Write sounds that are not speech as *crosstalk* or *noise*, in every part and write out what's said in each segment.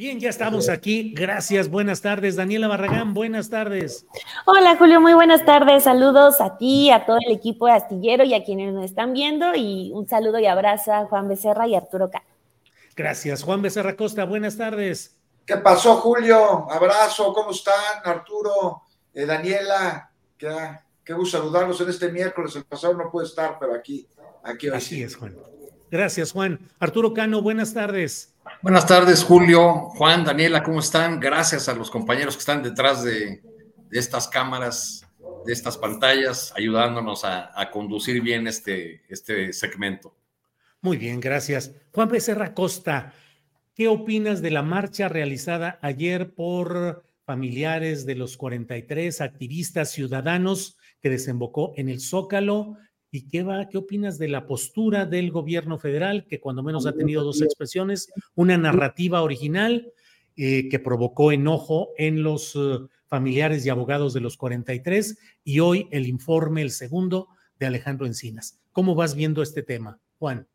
Bien, ya estamos aquí. Gracias. Buenas tardes. Daniela Barragán, buenas tardes. Hola Julio, muy buenas tardes. Saludos a ti, a todo el equipo de Astillero y a quienes nos están viendo. Y un saludo y abrazo a Juan Becerra y Arturo K. Gracias. Juan Becerra Costa, buenas tardes. ¿Qué pasó, Julio? Abrazo, ¿cómo están? Arturo, eh, Daniela, qué, qué gusto saludarlos en este miércoles. El pasado no puede estar, pero aquí, aquí hoy Así sí. es, Juan. Gracias, Juan. Arturo Cano, buenas tardes. Buenas tardes, Julio, Juan, Daniela, ¿cómo están? Gracias a los compañeros que están detrás de, estas cámaras, de estas pantallas, ayudándonos a, a conducir bien este, este segmento. Muy bien, gracias. Juan Becerra Costa, ¿qué opinas de la marcha realizada ayer por familiares de los 43 activistas ciudadanos que desembocó en el Zócalo? ¿Y qué va, qué opinas de la postura del gobierno federal, que cuando menos ha tenido dos expresiones, una narrativa original eh, que provocó enojo en los eh, familiares y abogados de los 43 y hoy el informe, el segundo, de Alejandro Encinas? ¿Cómo vas viendo este tema, Juan?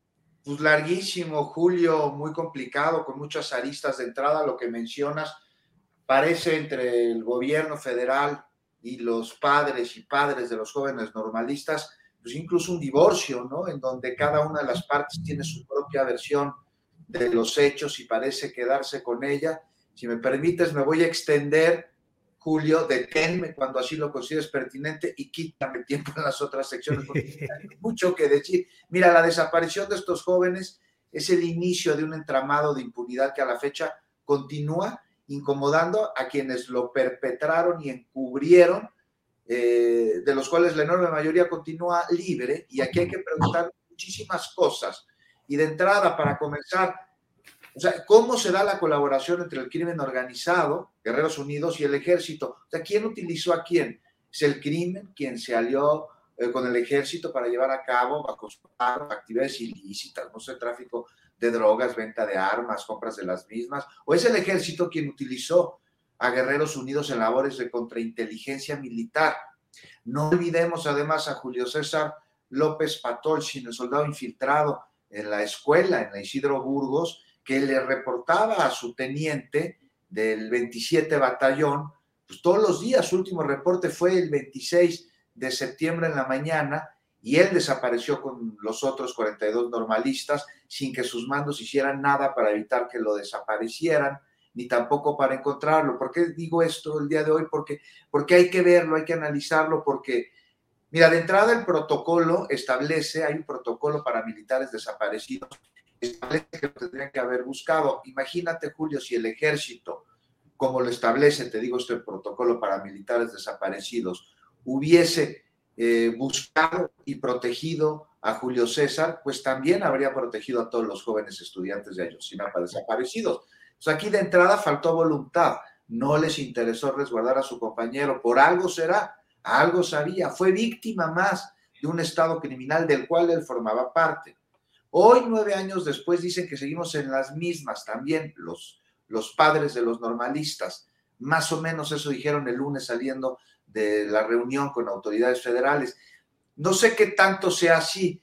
Pues larguísimo, Julio, muy complicado, con muchas aristas de entrada, lo que mencionas, parece entre el gobierno federal y los padres y padres de los jóvenes normalistas, pues incluso un divorcio, ¿no? En donde cada una de las partes tiene su propia versión de los hechos y parece quedarse con ella. Si me permites, me voy a extender, Julio, deténme cuando así lo consideres pertinente y quítame tiempo en las otras secciones, porque *laughs* hay mucho que decir. Mira, la desaparición de estos jóvenes es el inicio de un entramado de impunidad que a la fecha continúa incomodando a quienes lo perpetraron y encubrieron, eh, de los cuales la enorme mayoría continúa libre. Y aquí hay que preguntar muchísimas cosas. Y de entrada, para comenzar, o sea, ¿cómo se da la colaboración entre el crimen organizado, Guerreros Unidos, y el ejército? O sea, ¿quién utilizó a quién? ¿Es el crimen quien se alió eh, con el ejército para llevar a cabo actividades ilícitas, no sé, tráfico de drogas, venta de armas, compras de las mismas? ¿O es el ejército quien utilizó a Guerreros Unidos en labores de contrainteligencia militar? No olvidemos además a Julio César López Patolchin, el soldado infiltrado en la escuela, en Isidro Burgos, que le reportaba a su teniente del 27 Batallón, pues todos los días, su último reporte fue el 26 de septiembre en la mañana, y él desapareció con los otros 42 normalistas sin que sus mandos hicieran nada para evitar que lo desaparecieran, ni tampoco para encontrarlo. ¿Por qué digo esto el día de hoy? Porque, porque hay que verlo, hay que analizarlo, porque, mira, de entrada el protocolo establece, hay un protocolo para militares desaparecidos establece que lo tendrían que haber buscado. Imagínate, Julio, si el ejército, como lo establece, te digo, este protocolo para militares desaparecidos, hubiese eh, buscado y protegido a Julio César, pues también habría protegido a todos los jóvenes estudiantes de Ayotzinapa desaparecidos. Pues aquí de entrada faltó voluntad, no les interesó resguardar a su compañero, por algo será, algo sabía, fue víctima más de un estado criminal del cual él formaba parte. Hoy, nueve años después, dicen que seguimos en las mismas también los, los padres de los normalistas. Más o menos eso dijeron el lunes saliendo de la reunión con autoridades federales. No sé qué tanto sea así,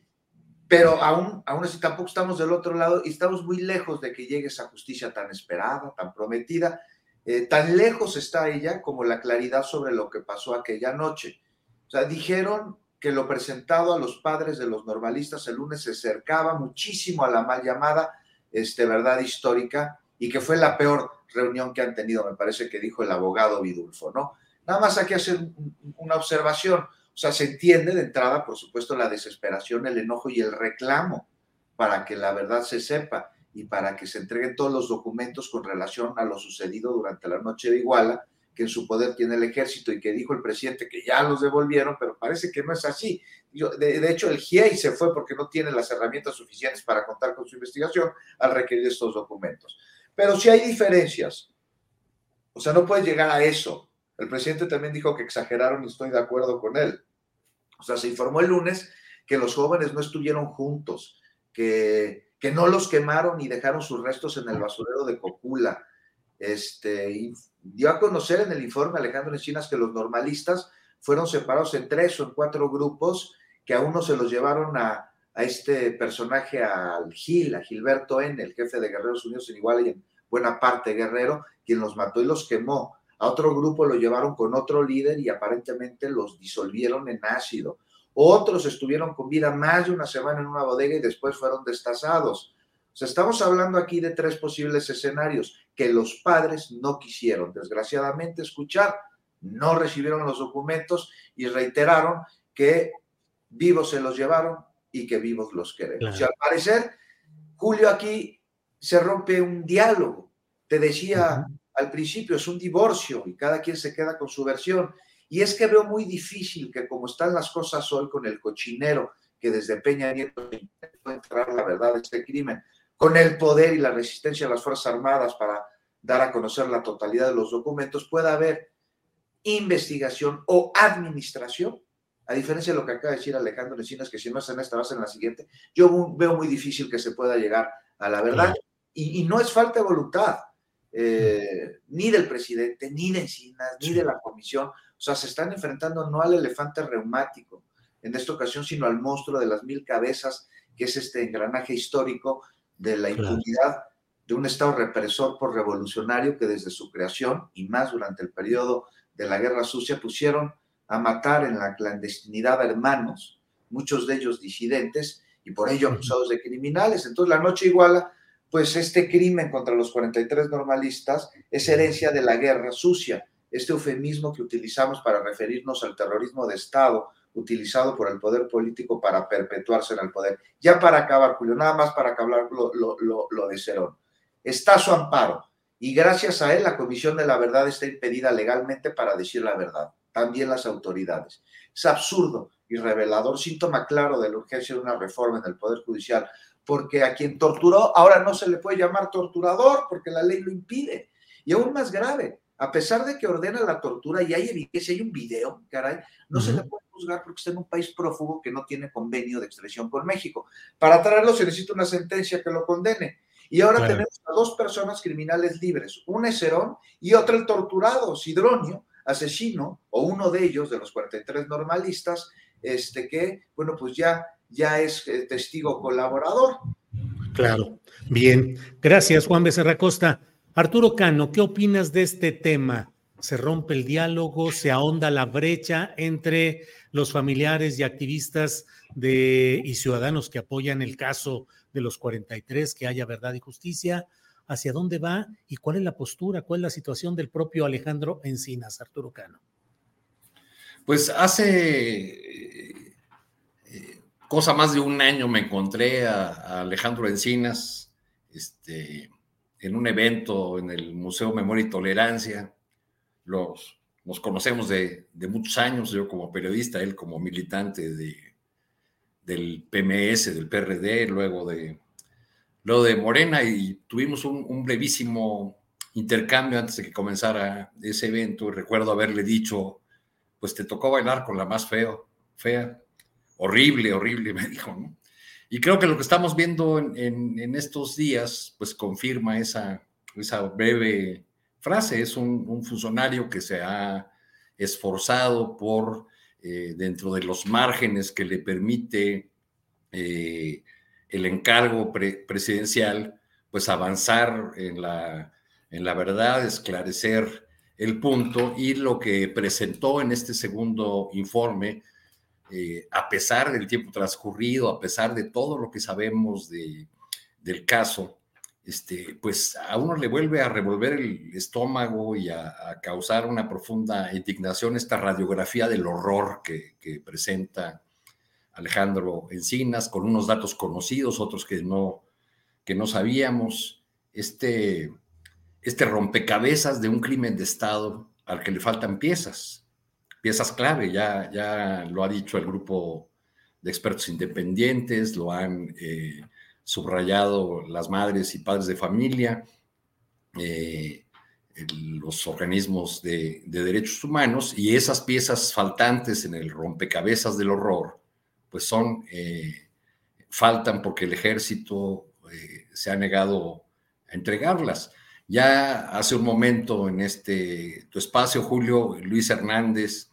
pero aún, aún así tampoco estamos del otro lado y estamos muy lejos de que llegue esa justicia tan esperada, tan prometida. Eh, tan lejos está ella como la claridad sobre lo que pasó aquella noche. O sea, dijeron que lo presentado a los padres de los normalistas el lunes se acercaba muchísimo a la mal llamada este, verdad histórica y que fue la peor reunión que han tenido, me parece que dijo el abogado Vidulfo, ¿no? Nada más hay que hacer una observación. O sea, se entiende de entrada, por supuesto, la desesperación, el enojo y el reclamo para que la verdad se sepa y para que se entreguen todos los documentos con relación a lo sucedido durante la noche de Iguala, que en su poder tiene el ejército y que dijo el presidente que ya los devolvieron, pero parece que no es así. de, hecho, el GIEI se fue porque no tiene las herramientas suficientes para contar con su investigación al requerir estos documentos. Pero si hay diferencias, o sea, no puedes llegar a eso. El presidente también dijo que exageraron y estoy de acuerdo con él. O sea, se informó el lunes que los jóvenes no estuvieron juntos, que, que no los quemaron y dejaron sus restos en el basurero de Cocula. Este, dio a conocer en el informe Alejandro Encinas que los normalistas fueron separados en tres o en cuatro grupos, que a uno se los llevaron a, a este personaje, al Gil, a Gilberto N., el jefe de Guerreros Unidos en Iguala y en buena parte guerrero, quien los mató y los quemó. A otro grupo lo llevaron con otro líder y aparentemente los disolvieron en ácido. Otros estuvieron con vida más de una semana en una bodega y después fueron destazados. O sea, estamos hablando aquí de tres posibles escenarios que los padres no quisieron, desgraciadamente, escuchar, no recibieron los documentos y reiteraron que vivos se los llevaron y que vivos los queremos. Y al parecer, Julio, aquí se rompe un diálogo. Te decía al principio, es un divorcio y cada quien se queda con su versión. Y es que veo muy difícil que como están las cosas hoy con el cochinero que desde Peña Nieto intentó entrar la verdad de este crimen, con el poder y la resistencia de las Fuerzas Armadas para dar a conocer la totalidad de los documentos, pueda haber investigación o administración, a diferencia de lo que acaba de decir Alejandro Encinas, que si no es en esta, va a ser en la siguiente, yo veo muy difícil que se pueda llegar a la verdad. Y, no es falta de voluntad, eh, ni del presidente, ni de Encinas, ni de la comisión. O sea, se están enfrentando no al elefante reumático en esta ocasión, sino al monstruo de las mil cabezas, que es este engranaje histórico de la impunidad de un Estado represor por revolucionario que desde su creación y más durante el periodo de la Guerra Sucia pusieron a matar en la clandestinidad a hermanos, muchos de ellos disidentes y por ello acusados de criminales. Entonces la noche iguala, pues este crimen contra los 43 normalistas es herencia de la Guerra Sucia, este eufemismo que utilizamos para referirnos al terrorismo de Estado utilizado por el poder político para perpetuarse en el poder. Ya para acabar, Julio, nada más para acabar lo, lo, de Cerón. Está su amparo y gracias a él la Comisión de la Verdad está impedida legalmente para decir la verdad, también las autoridades. Es absurdo y revelador, síntoma claro de la urgencia de una reforma en el Poder Judicial, porque a quien torturó ahora no se le puede llamar torturador porque la ley lo impide. Y aún más grave, a pesar de que ordena la tortura y hay evidencia, hay un video, caray, no se le puede juzgar porque está en un país prófugo que no tiene convenio de extradición con México. Para traerlo se necesita una sentencia que lo condene. Y ahora tenemos a dos personas criminales libres, un es Cerón y otro el torturado, Sidronio, asesino, o uno de ellos, de los 43 normalistas, este que, bueno, pues ya, ya es eh, testigo colaborador. Claro, bien. Gracias, Juan Becerra Costa. Arturo Cano, ¿qué opinas de este tema? ¿Se rompe el diálogo? ¿Se ahonda la brecha entre los familiares y activistas de, y ciudadanos que apoyan el caso de los 43, que haya verdad y justicia? ¿Hacia dónde va y cuál es la postura, cuál es la situación del propio Alejandro Encinas, Arturo Cano? Pues hace cosa más de un año me encontré a, Alejandro Encinas, este, en un evento en el Museo Memoria y Tolerancia. Los, nos conocemos de, muchos años, yo como periodista, él como militante de, del PMS, del PRD, luego de, luego de Morena, y tuvimos un, brevísimo intercambio antes de que comenzara ese evento. Recuerdo haberle dicho, pues te tocó bailar con la más feo, fea, horrible, horrible, *laughs* me dijo, ¿no? Y creo que lo que estamos viendo en, estos días, pues confirma esa, esa breve frase. Es un, funcionario que se ha esforzado por, eh, dentro de los márgenes que le permite eh, el encargo presidencial, pues avanzar en la, en la verdad, esclarecer el punto y lo que presentó en este segundo informe, eh, a pesar del tiempo transcurrido, a pesar de todo lo que sabemos de, del caso, este, pues a uno le vuelve a revolver el estómago y a, causar una profunda indignación esta radiografía del horror que, presenta Alejandro Encinas, con unos datos conocidos, otros que no, que no sabíamos, este, este rompecabezas de un crimen de Estado al que le faltan piezas, piezas clave, ya, ya lo ha dicho el grupo de expertos independientes, lo han... Eh, subrayado las madres y padres de familia, eh, los organismos de, derechos humanos y esas piezas faltantes en el rompecabezas del horror, pues son, eh, faltan porque el ejército se ha negado a entregarlas. Ya hace un momento en este tu espacio, Julio, Luis Hernández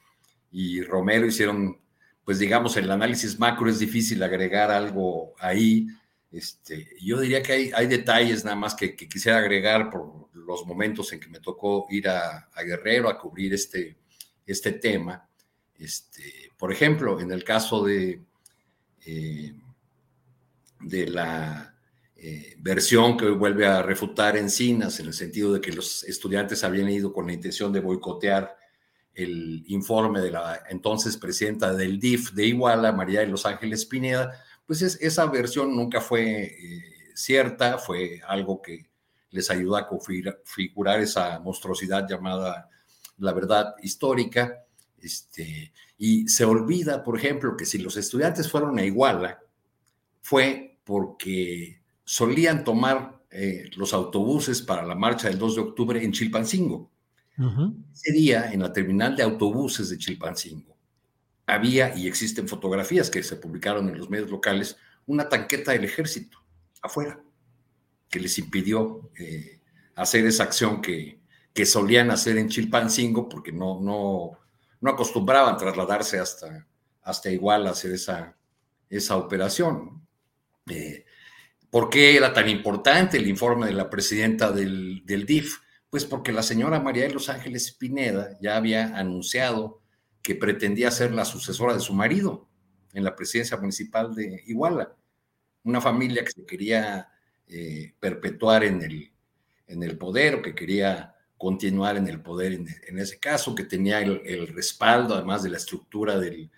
y Romero hicieron, pues digamos, el análisis macro es difícil agregar algo ahí, este, yo diría que hay, detalles nada más que, quisiera agregar por los momentos en que me tocó ir a, Guerrero a cubrir este, este tema. Este, por ejemplo, en el caso de, eh, de la eh, versión que vuelve a refutar Encinas, en el sentido de que los estudiantes habían ido con la intención de boicotear el informe de la entonces presidenta del DIF de Iguala, María de Los Ángeles Pineda, pues esa versión nunca fue eh, cierta, fue algo que les ayudó a configurar esa monstruosidad llamada la verdad histórica. Este, y se olvida, por ejemplo, que si los estudiantes fueron a Iguala, fue porque solían tomar eh, los autobuses para la marcha del 2 de octubre en Chilpancingo. Ese día, en la terminal de autobuses de Chilpancingo, había y existen fotografías que se publicaron en los medios locales, una tanqueta del ejército afuera, que les impidió eh, hacer esa acción que, que, solían hacer en Chilpancingo, porque no, no, no acostumbraban trasladarse hasta, hasta igual a hacer esa, esa operación. Eh, ¿Por qué era tan importante el informe de la presidenta del, del DIF? Pues porque la señora María de los Ángeles Pineda ya había anunciado que pretendía ser la sucesora de su marido en la presidencia municipal de Iguala. Una familia que se quería eh, perpetuar en el, en el poder o que quería continuar en el poder en, ese caso, que tenía el, respaldo además de la estructura del,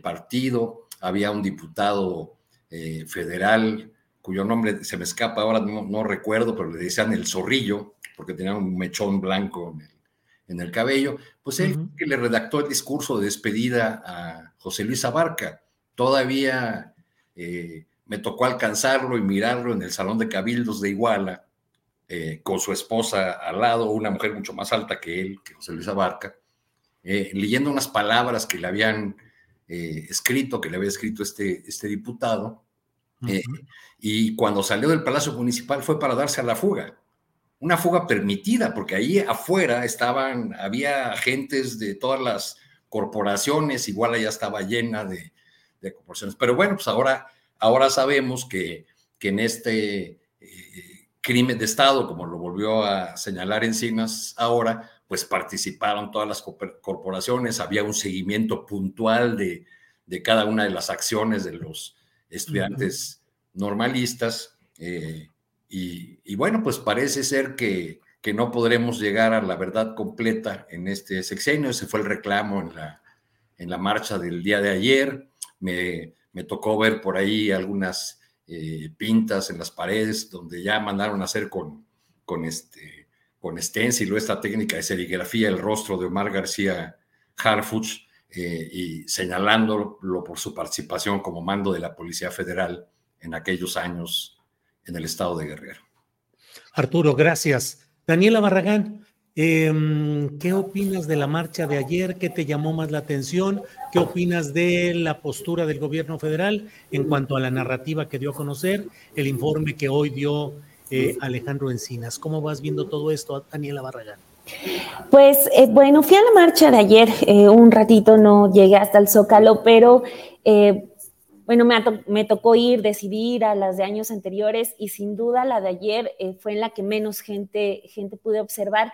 partido. Había un diputado eh, federal cuyo nombre se me escapa ahora, no, no, recuerdo, pero le decían el zorrillo, porque tenía un mechón blanco en el, en el cabello, pues él que le redactó el discurso de despedida a José Luis Abarca. Todavía eh, me tocó alcanzarlo y mirarlo en el Salón de Cabildos de Iguala, eh, con su esposa al lado, una mujer mucho más alta que él, que José Luis Abarca, eh, leyendo unas palabras que le habían escrito, que le había escrito este, este diputado. y cuando salió del Palacio Municipal fue para darse a la fuga una fuga permitida, porque ahí afuera estaban, había agentes de todas las corporaciones, igual ya estaba llena de, corporaciones. Pero bueno, pues ahora, ahora sabemos que, que en este eh, crimen de Estado, como lo volvió a señalar Encinas ahora, pues participaron todas las corporaciones, había un seguimiento puntual de, de cada una de las acciones de los estudiantes normalistas. Eh, y, bueno, pues parece ser que, que, no podremos llegar a la verdad completa en este sexenio. Ese fue el reclamo en la, en la marcha del día de ayer. Me, me tocó ver por ahí algunas eh, pintas en las paredes donde ya mandaron a hacer con, con, este, con stencil o esta técnica de serigrafía el rostro de Omar García Harfuch eh, y señalándolo por su participación como mando de la Policía Federal en aquellos años en el estado de Guerrero. Arturo, gracias. Daniela Barragán, em, ¿qué opinas de la marcha de ayer? ¿Qué te llamó más la atención? ¿Qué opinas de la postura del gobierno federal en cuanto a la narrativa que dio a conocer, el informe que hoy dio eh, Alejandro Encinas? ¿Cómo vas viendo todo esto, Daniela Barragán? Pues eh, bueno, fui a la marcha de ayer, eh, un ratito no llegué hasta el Zócalo, pero bueno, me, tocó ir, decidir a las de años anteriores y sin duda la de ayer eh, fue en la que menos gente, gente pude observar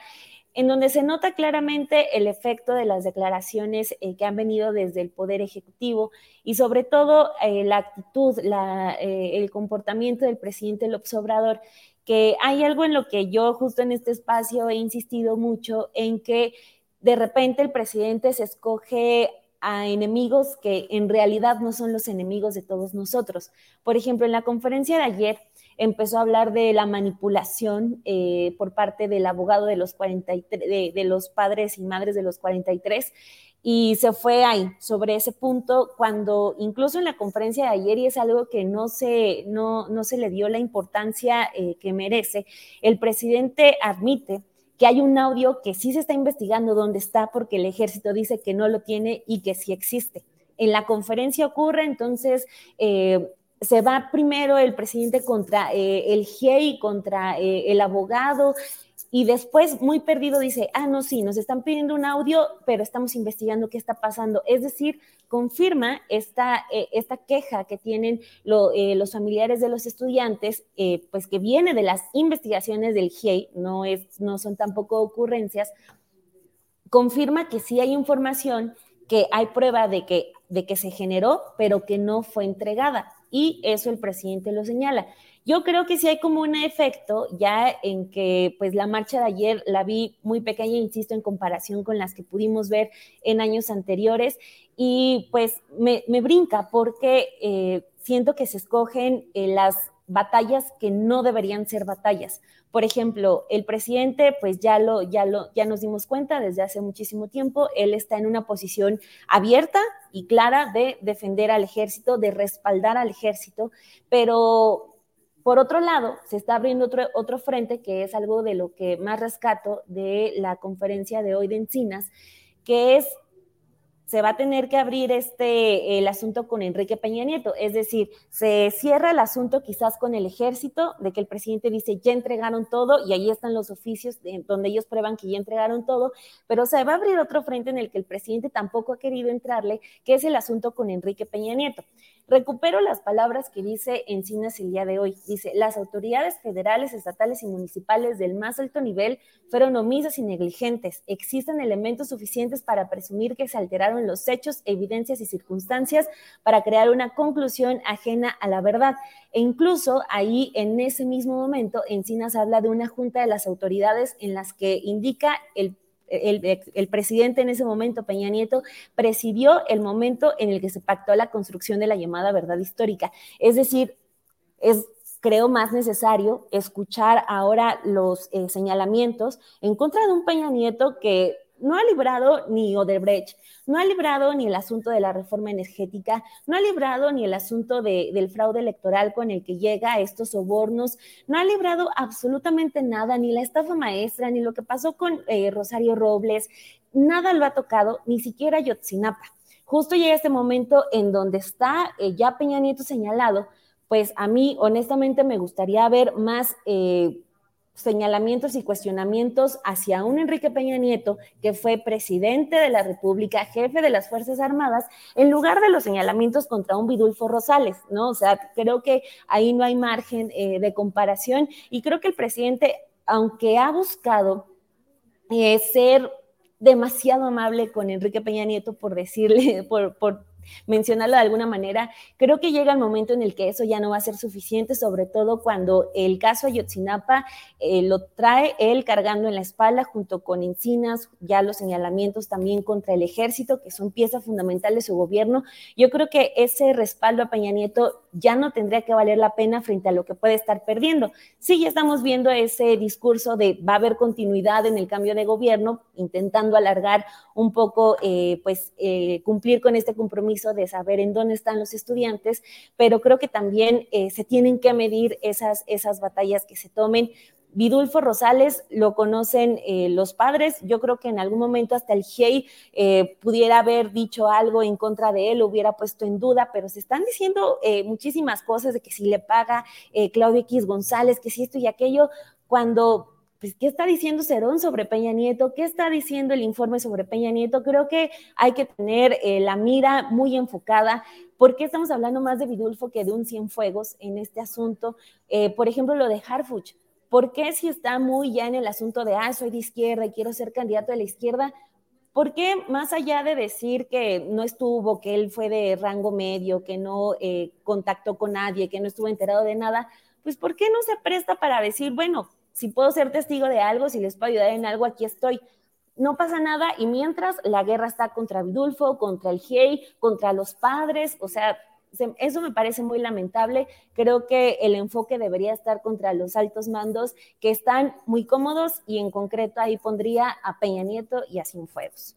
en donde se nota claramente el efecto de las declaraciones eh, que han venido desde el Poder Ejecutivo y sobre todo eh, la actitud, el comportamiento del presidente López Obrador, que hay algo en lo que yo justo en este espacio he insistido mucho, en que de repente el presidente se escoge a enemigos que en realidad no son los enemigos de todos nosotros. Por ejemplo, en la conferencia de ayer empezó a hablar de la manipulación eh, por parte del abogado de los, 43, de, los padres y madres de los 43 y se fue ahí sobre ese punto cuando incluso en la conferencia de ayer y es algo que no se, no, no se le dio la importancia eh, que merece, el presidente admite que hay un audio que sí se está investigando dónde está porque el ejército dice que no lo tiene y que sí existe. En la conferencia ocurre, entonces eh, se va primero el presidente contra eh, el GIEI, contra eh, el abogado, y después, muy perdido, dice, ah, no, sí, nos están pidiendo un audio, pero estamos investigando qué está pasando. Es decir, confirma esta, eh, esta queja que tienen eh, los familiares de los estudiantes, eh, pues que viene de las investigaciones del GIEI, no, es, no son tampoco ocurrencias, confirma que sí hay información, que hay prueba de que, de que se generó, pero que no fue entregada. Y eso el presidente lo señala. Yo creo que sí hay como un efecto ya en que pues la marcha de ayer la vi muy pequeña, insisto, en comparación con las que pudimos ver en años anteriores y pues me, brinca porque eh, siento que se escogen eh, las batallas que no deberían ser batallas. Por ejemplo, el presidente, pues ya lo, ya lo, ya nos dimos cuenta desde hace muchísimo tiempo, él está en una posición abierta y clara de defender al ejército, de respaldar al ejército, pero por otro lado, se está abriendo otro, otro frente, que es algo de lo que más rescato de la conferencia de hoy de Encinas, que es se va a tener que abrir este, el asunto con Enrique Peña Nieto. Es decir, se cierra el asunto quizás con el ejército, de que el presidente dice ya entregaron todo y ahí están los oficios donde ellos prueban que ya entregaron todo, pero se va a abrir otro frente en el que el presidente tampoco ha querido entrarle, que es el asunto con Enrique Peña Nieto. Recupero las palabras que dice Encinas el día de hoy. Dice, las autoridades federales, estatales y municipales del más alto nivel fueron omisas y negligentes. Existen elementos suficientes para presumir que se alteraron los hechos, evidencias y circunstancias para crear una conclusión ajena a la verdad. E incluso ahí, en ese mismo momento, Encinas habla de una junta de las autoridades en las que indica el el, presidente en ese momento, Peña Nieto, presidió el momento en el que se pactó la construcción de la llamada verdad histórica. Es decir, es creo más necesario escuchar ahora los eh, señalamientos en contra de un Peña Nieto que no ha librado ni Odebrecht, no ha librado ni el asunto de la reforma energética, no ha librado ni el asunto del fraude electoral con el que llega a estos sobornos, no ha librado absolutamente nada, ni la estafa maestra, ni lo que pasó con eh, Rosario Robles, nada lo ha tocado, ni siquiera Yotzinapa. Justo llega este momento en donde está eh, ya Peña Nieto señalado, pues a mí honestamente me gustaría ver más... Eh, señalamientos y cuestionamientos hacia un Enrique Peña Nieto, que fue presidente de la República, jefe de las Fuerzas Armadas, en lugar de los señalamientos contra un Vidulfo Rosales, ¿no? O sea, creo que ahí no hay margen eh, de comparación y creo que el presidente, aunque ha buscado eh, ser demasiado amable con Enrique Peña Nieto, por decirle, *laughs* por, por mencionarlo de alguna manera, creo que llega el momento en el que eso ya no va a ser suficiente, sobre todo cuando el caso Ayotzinapa eh, lo trae él cargando en la espalda junto con Encinas, ya los señalamientos también contra el ejército, que son piezas fundamentales de su gobierno. Yo creo que ese respaldo a Peña Nieto ya no tendría que valer la pena frente a lo que puede estar perdiendo. Sí, ya estamos viendo ese discurso de va a haber continuidad en el cambio de gobierno, intentando alargar un poco, eh, pues, eh, cumplir con este compromiso de saber en dónde están los estudiantes, pero creo que también eh, se tienen que medir esas, esas batallas que se tomen. Vidulfo Rosales lo conocen eh, los padres, yo creo que en algún momento hasta el GEI eh, pudiera haber dicho algo en contra de él, lo hubiera puesto en duda, pero se están diciendo muchísimas cosas de que si le paga Claudio X González, que si esto y aquello, cuando pues, ¿qué está diciendo Cerón sobre Peña Nieto? ¿Qué está diciendo el informe sobre Peña Nieto? Creo que hay que tener eh, la mira muy enfocada. ¿Por qué estamos hablando más de Vidulfo que de un Cienfuegos en este asunto? Eh, por ejemplo, lo de Harfuch. ¿Por qué si está muy ya en el asunto de, ah, soy de izquierda y quiero ser candidato de la izquierda? ¿Por qué más allá de decir que no estuvo, que él fue de rango medio, que no eh, contactó con nadie, que no estuvo enterado de nada, pues ¿por qué no se presta para decir, bueno, si puedo ser testigo de algo, si les puedo ayudar en algo, aquí estoy. No pasa nada y mientras la guerra está contra Vidulfo, contra el GIEI, contra los padres, o sea, eso me parece muy lamentable. Creo que el enfoque debería estar contra los altos mandos que están muy cómodos y en concreto ahí pondría a Peña Nieto y a Cienfuegos.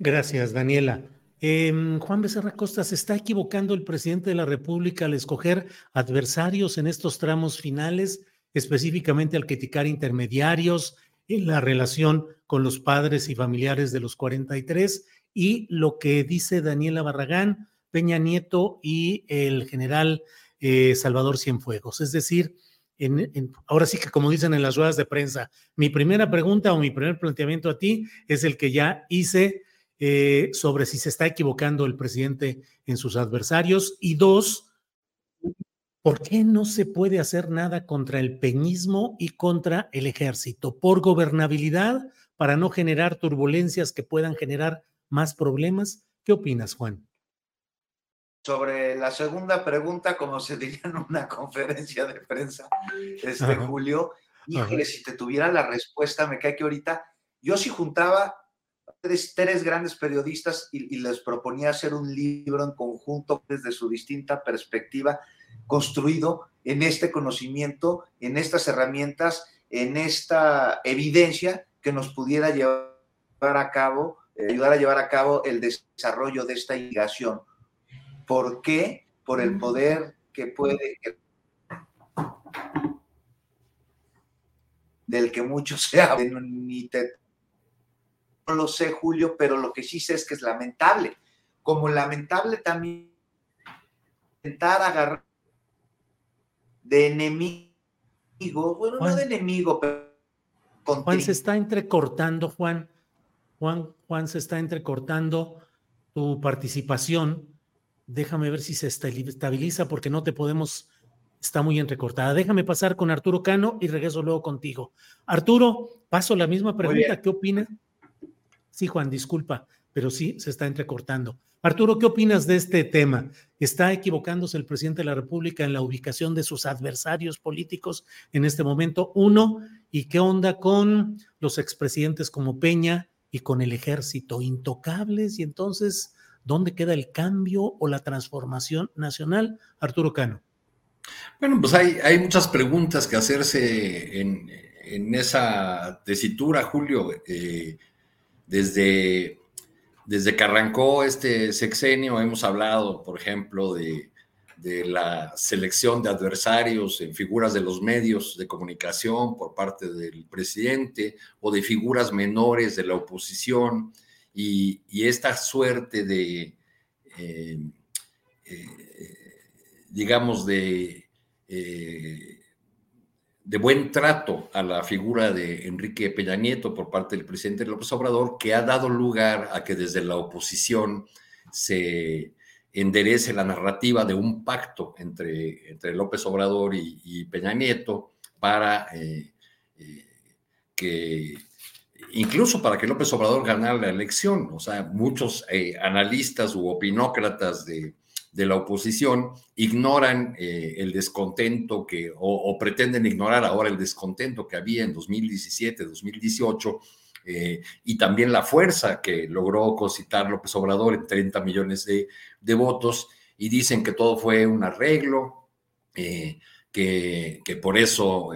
Gracias, Daniela. Em, Juan Becerra Costa, ¿se está equivocando el presidente de la República al escoger adversarios en estos tramos finales? Específicamente al criticar intermediarios en la relación con los padres y familiares de los 43 y lo que dice Daniela Barragán, Peña Nieto y el general eh, Salvador Cienfuegos. Es decir, en, ahora sí que como dicen en las ruedas de prensa, mi primera pregunta o mi primer planteamiento a ti es el que ya hice eh, sobre si se está equivocando el presidente en sus adversarios y dos, ¿Por qué no se puede hacer nada contra el peñismo y contra el ejército? ¿Por gobernabilidad? ¿Para no generar turbulencias que puedan generar más problemas? ¿Qué opinas, Juan? Sobre la segunda pregunta, como se diría en una *laughs* conferencia de prensa, este Julio, híjole, si te tuviera la respuesta, me cae que ahorita yo sí juntaba tres, tres grandes periodistas y, y les proponía hacer un libro en conjunto desde su distinta perspectiva construido en este conocimiento, en estas herramientas, en esta evidencia que nos pudiera llevar a cabo, eh, ayudar a llevar a cabo el desarrollo de esta investigación. ¿Por qué? Por el poder que puede del que muchos se hablan, no lo sé, Julio, pero lo que sí sé es que es lamentable. Como lamentable también intentar agarrar de enemigo, bueno, no de enemigo, pero... Juan se está entrecortando, Juan. Juan, Juan se está entrecortando tu participación. Déjame ver si se estabiliza porque no te podemos, está muy entrecortada. Déjame pasar con Arturo Cano y regreso luego contigo. Arturo, paso la misma pregunta. ¿Qué opina? Sí, Juan, disculpa, pero sí se está entrecortando. Arturo, ¿qué opinas de este tema? ¿Está equivocándose el presidente de la República en la ubicación de sus adversarios políticos en este momento? Uno, ¿y qué onda con los expresidentes como Peña y con el ejército intocables? Y entonces, ¿dónde queda el cambio o la transformación nacional? Arturo Cano. Bueno, pues hay, muchas preguntas que hacerse en, esa tesitura, Julio, eh, desde desde que arrancó este sexenio hemos hablado, por ejemplo, de, la selección de adversarios en figuras de los medios de comunicación por parte del presidente o de figuras menores de la oposición. Y, esta suerte de, eh, eh, digamos, de eh, de buen trato a la figura de Enrique Peña Nieto por parte del presidente López Obrador, que ha dado lugar a que desde la oposición se enderece la narrativa de un pacto entre, entre López Obrador y, Peña Nieto para eh, eh, que incluso para que López Obrador ganara la elección. O sea, muchos eh, analistas u opinócratas de, de la oposición ignoran eh, el descontento que, o, pretenden ignorar ahora el descontento que había en 2017, 2018, eh, y también la fuerza que logró concitar López Obrador en 30 millones de, votos, y dicen que todo fue un arreglo, eh, que, que, por eso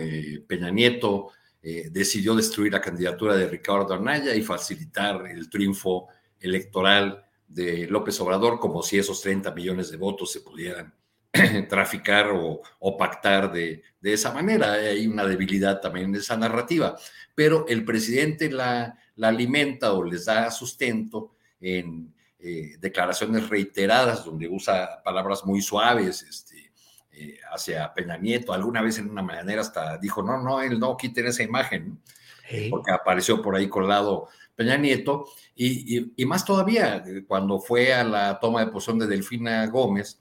Peña Nieto decidió destruir la candidatura de Ricardo Anaya y facilitar el triunfo electoral de López Obrador, como si esos 30 millones de votos se pudieran *clears throat* traficar o, pactar de, esa manera. Hay una debilidad también en esa narrativa, pero el presidente la, la alimenta o les da sustento en eh, declaraciones reiteradas donde usa palabras muy suaves, este, eh, hacia Peña Nieto. Alguna vez en una manera hasta dijo, no, no, él no quiten esa imagen, porque apareció por ahí colado Peña Nieto. Y, más todavía, cuando fue a la toma de posición de Delfina Gómez,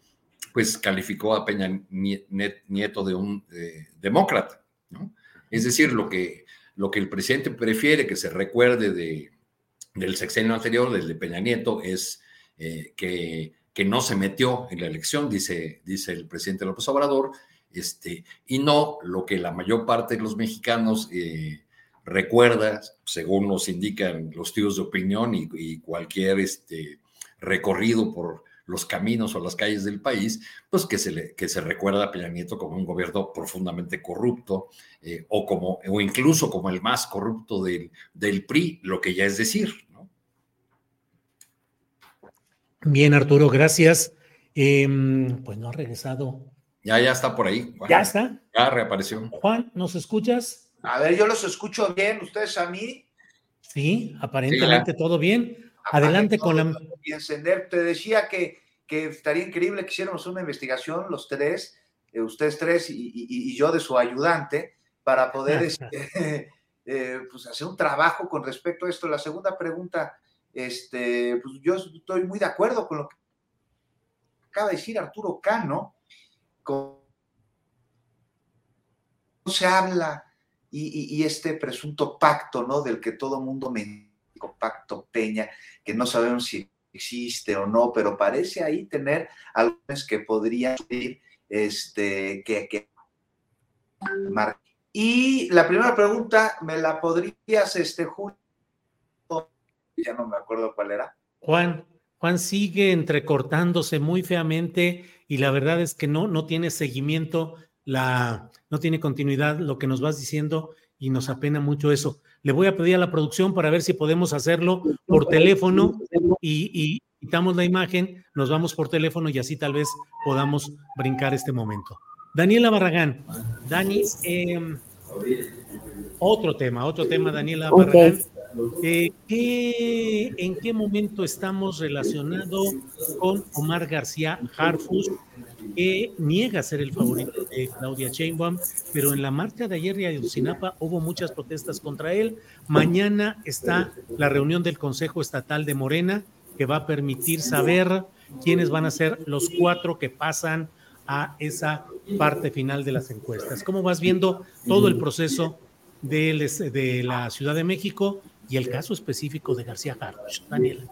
pues calificó a Peña Nieto de un demócrata. Es decir, lo que, lo que el presidente prefiere que se recuerde de, del sexenio anterior, desde Peña Nieto, es eh, que, que, no se metió en la elección, dice, dice el presidente López Obrador, este, y no lo que la mayor parte de los mexicanos eh, recuerda, según nos indican los tíos de opinión y, y cualquier este, recorrido por los caminos o las calles del país, pues que se, le, que se recuerda a Peña Nieto como un gobierno profundamente corrupto eh, o, como, o incluso como el más corrupto del, del PRI, lo que ya es decir. ¿no? Bien, Arturo, gracias. Em, pues no ha regresado. Ya, ya está por ahí. ¿Ya está? Ya reapareció. Juan, ¿nos escuchas? A ver, yo los escucho bien, ¿ustedes a mí? Sí, aparentemente todo bien. Adelante con la... Y encender. Te decía que, que estaría increíble que hiciéramos una investigación, los tres, eh, ustedes tres y, yo de su ayudante, para poder *laughs* este, *laughs* eh, pues hacer un trabajo con respecto a esto. La segunda pregunta, este, pues yo estoy muy de acuerdo con lo que acaba de decir Arturo Cano. Con, se habla y, este presunto pacto, ¿no? Del que todo mundo me Pacto Peña, que no sabemos si existe o no, pero parece ahí tener algunos que podrían ir, este, que, que y la primera pregunta, ¿me la podrías, este, Julio? Ya no me acuerdo cuál era. Juan, Juan sigue entrecortándose muy feamente y la verdad es que no, no tiene seguimiento, la, no tiene continuidad lo que nos vas diciendo y nos apena mucho eso. Le voy a pedir a la producción para ver si podemos hacerlo por teléfono y, quitamos la imagen, nos vamos por teléfono y así tal vez podamos brincar este momento. Daniela Barragán. Dani, em, otro tema, otro tema, Daniela Barragán. Eh, ¿En qué momento estamos relacionados con Omar García Harfus, que niega ser el favorito de Claudia Sheinbaum, pero en la marcha de ayer de Ayotzinapa hubo muchas protestas contra él. Mañana está la reunión del Consejo Estatal de Morena, que va a permitir saber quiénes van a ser los cuatro que pasan a esa parte final de las encuestas. ¿Cómo vas viendo todo el proceso de, la Ciudad de México y el caso específico de García Harfuch? Daniela.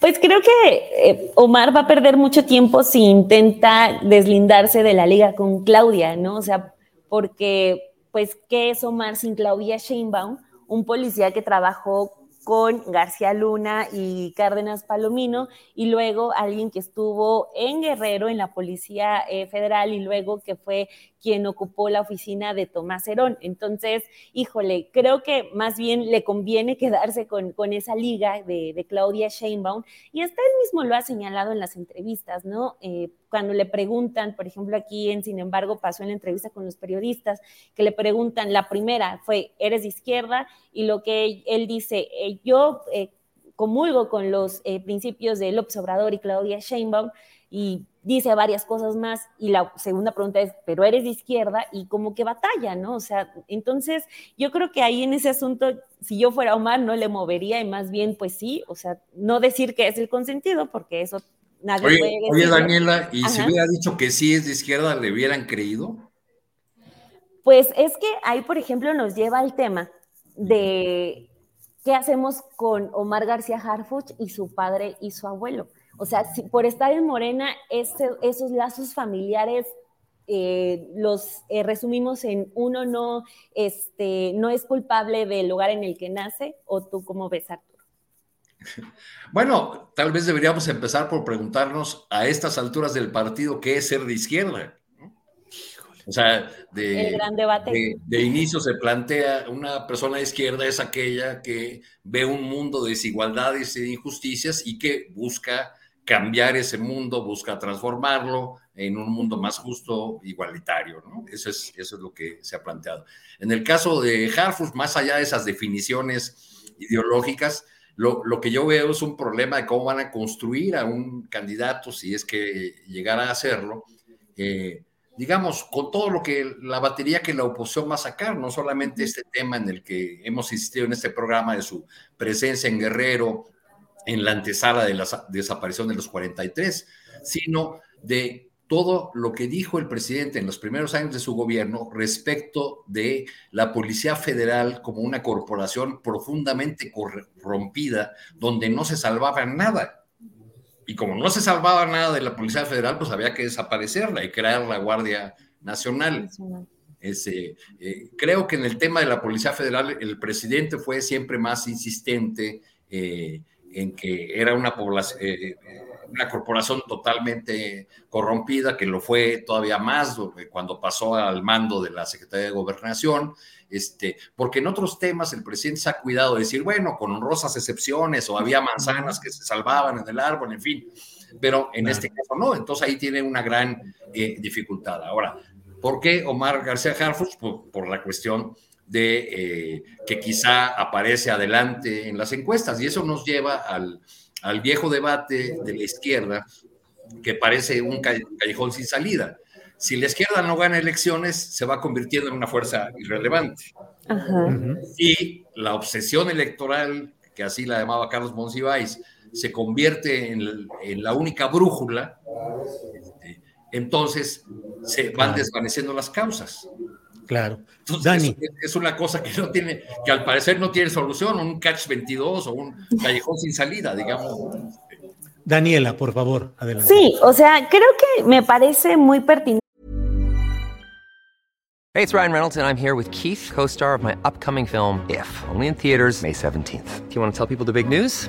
Pues creo que eh, Omar va a perder mucho tiempo si intenta deslindarse de la liga con Claudia, ¿no? O sea, porque, pues, ¿qué es Omar sin Claudia Sheinbaum? Un policía que trabajó con García Luna y Cárdenas Palomino, y luego alguien que estuvo en Guerrero, en la Policía eh, Federal, y luego que fue quien ocupó la oficina de Tomás Herón. Entonces, híjole, creo que más bien le conviene quedarse con, con esa liga de, Claudia Sheinbaum, y hasta él mismo lo ha señalado en las entrevistas, ¿no? Eh, cuando le preguntan, por ejemplo, aquí en Sin embargo pasó en la entrevista con los periodistas, que le preguntan, la primera fue, ¿eres de izquierda? Y lo que él, dice, eh, yo eh, comulgo con los principios de López Obrador y Claudia Sheinbaum, y dice varias cosas más y la segunda pregunta es, pero eres de izquierda y como que batalla, ¿no? O sea, entonces yo creo que ahí en ese asunto, si yo fuera Omar, no le movería y más bien, pues sí, o sea, no decir que es el consentido, porque eso nadie oye, puede decir. Oye, Daniela, ¿y si hubiera dicho que sí es de izquierda, le hubieran creído? Pues es que ahí, por ejemplo, nos lleva al tema de qué hacemos con Omar García Harfuch y su padre y su abuelo. O sea, si por estar en Morena, esos lazos familiares eh, los eh, resumimos en uno no, este, no es culpable del lugar en el que nace, o tú cómo ves, Arturo. *laughs* Bueno, tal vez deberíamos empezar por preguntarnos a estas alturas del partido qué es ser de izquierda. O sea, de, de, de, inicio se plantea una persona de izquierda es aquella que ve un mundo de desigualdades e injusticias y que busca cambiar ese mundo, busca transformarlo en un mundo más justo, igualitario, ¿no? Eso es, eso es lo que se ha planteado. En el caso de Harfus, más allá de esas definiciones ideológicas, lo, lo, que yo veo es un problema de cómo van a construir a un candidato, si es que llegara a hacerlo, eh, digamos, con todo lo que la batería que la oposición va a sacar, no solamente este tema en el que hemos insistido en este programa de su presencia en Guerrero, en la antesala de la desaparición de los 43, sino de todo lo que dijo el presidente en los primeros años de su gobierno respecto de la Policía Federal como una corporación profundamente corrompida, donde no se salvaba nada. Y como no se salvaba nada de la Policía Federal, pues había que desaparecerla y crear la Guardia Nacional. Ese, eh, creo que en el tema de la Policía Federal el presidente fue siempre más insistente eh, en que era una población, eh, una corporación totalmente corrompida, que lo fue todavía más cuando pasó al mando de la Secretaría de Gobernación, este, porque en otros temas el presidente se ha cuidado de decir, bueno, con honrosas excepciones, o había manzanas que se salvaban en el árbol, en fin, pero en este caso no, entonces ahí tiene una gran eh, dificultad. Ahora, ¿por qué Omar García Harfuch? Por, la cuestión de eh, que quizá aparece adelante en las encuestas, y eso nos lleva al al viejo debate de la izquierda, que parece un callejón sin salida. Si la izquierda no gana elecciones, se va convirtiendo en una fuerza irrelevante. Y la obsesión electoral, que así la llamaba Carlos Monsiváis, se convierte en, la única brújula, este, entonces se van desvaneciendo las causas. Claro. Dani. Es, una cosa que no tiene, que al parecer no tiene solución, un catch 22 o un callejón sin salida, digamos. Daniela, por favor, adelante. Sí, o sea, creo que me parece muy pertinente. Hey, it's Ryan Reynolds, and I'm here with Keith, co star of my upcoming film, If, only in theaters, May 17th. Do you want to tell people the big news?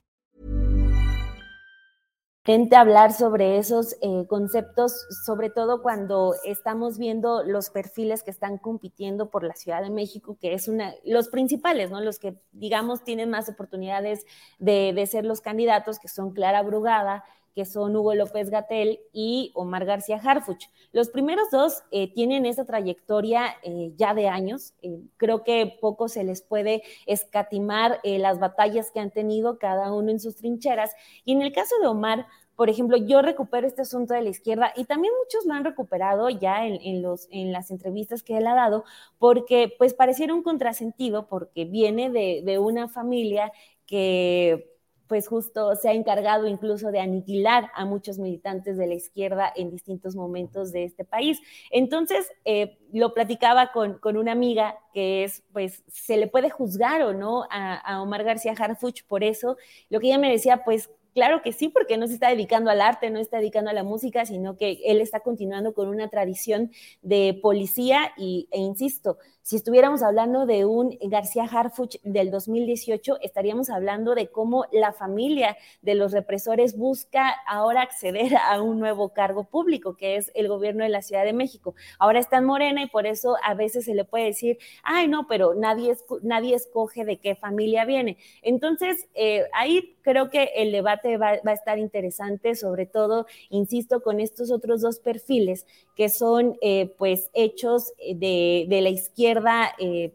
Gente hablar sobre esos eh, conceptos, sobre todo cuando estamos viendo los perfiles que están compitiendo por la Ciudad de México, que es una, los principales, ¿no? Los que, digamos, tienen más oportunidades de, de ser los candidatos, que son Clara Brugada, que son Hugo López Gatel y Omar García Harfuch. Los primeros dos eh, tienen esa trayectoria eh, ya de años. Eh, creo que poco se les puede escatimar las batallas que han tenido cada uno en sus trincheras. Y en el caso de Omar, por ejemplo, yo recupero este asunto de la izquierda y también muchos lo han recuperado ya en, en las entrevistas que él ha dado, porque pues pareciera un contrasentido, porque viene de una familia que pues justo se ha encargado incluso de aniquilar a muchos militantes de la izquierda en distintos momentos de este país. Entonces, eh, lo platicaba con, con, una amiga que es, pues, se le puede juzgar o no a, a Omar García Harfuch por eso. Lo que ella me decía, pues, Claro que sí, porque no se está dedicando al arte, no está dedicando a la música, sino que él está continuando con una tradición de policía y, e insisto, si estuviéramos hablando de un García Harfuch del 2018, estaríamos hablando de cómo la familia de los represores busca ahora acceder a un nuevo cargo público, que es el gobierno de la Ciudad de México. Ahora está en Morena y por eso a veces se le puede decir, ay, no, pero nadie, nadie escoge de qué familia viene. Entonces, eh, ahí creo que el debate va, a estar interesante, sobre todo, insisto, con estos otros dos perfiles que son eh, pues hechos de, de la izquierda eh,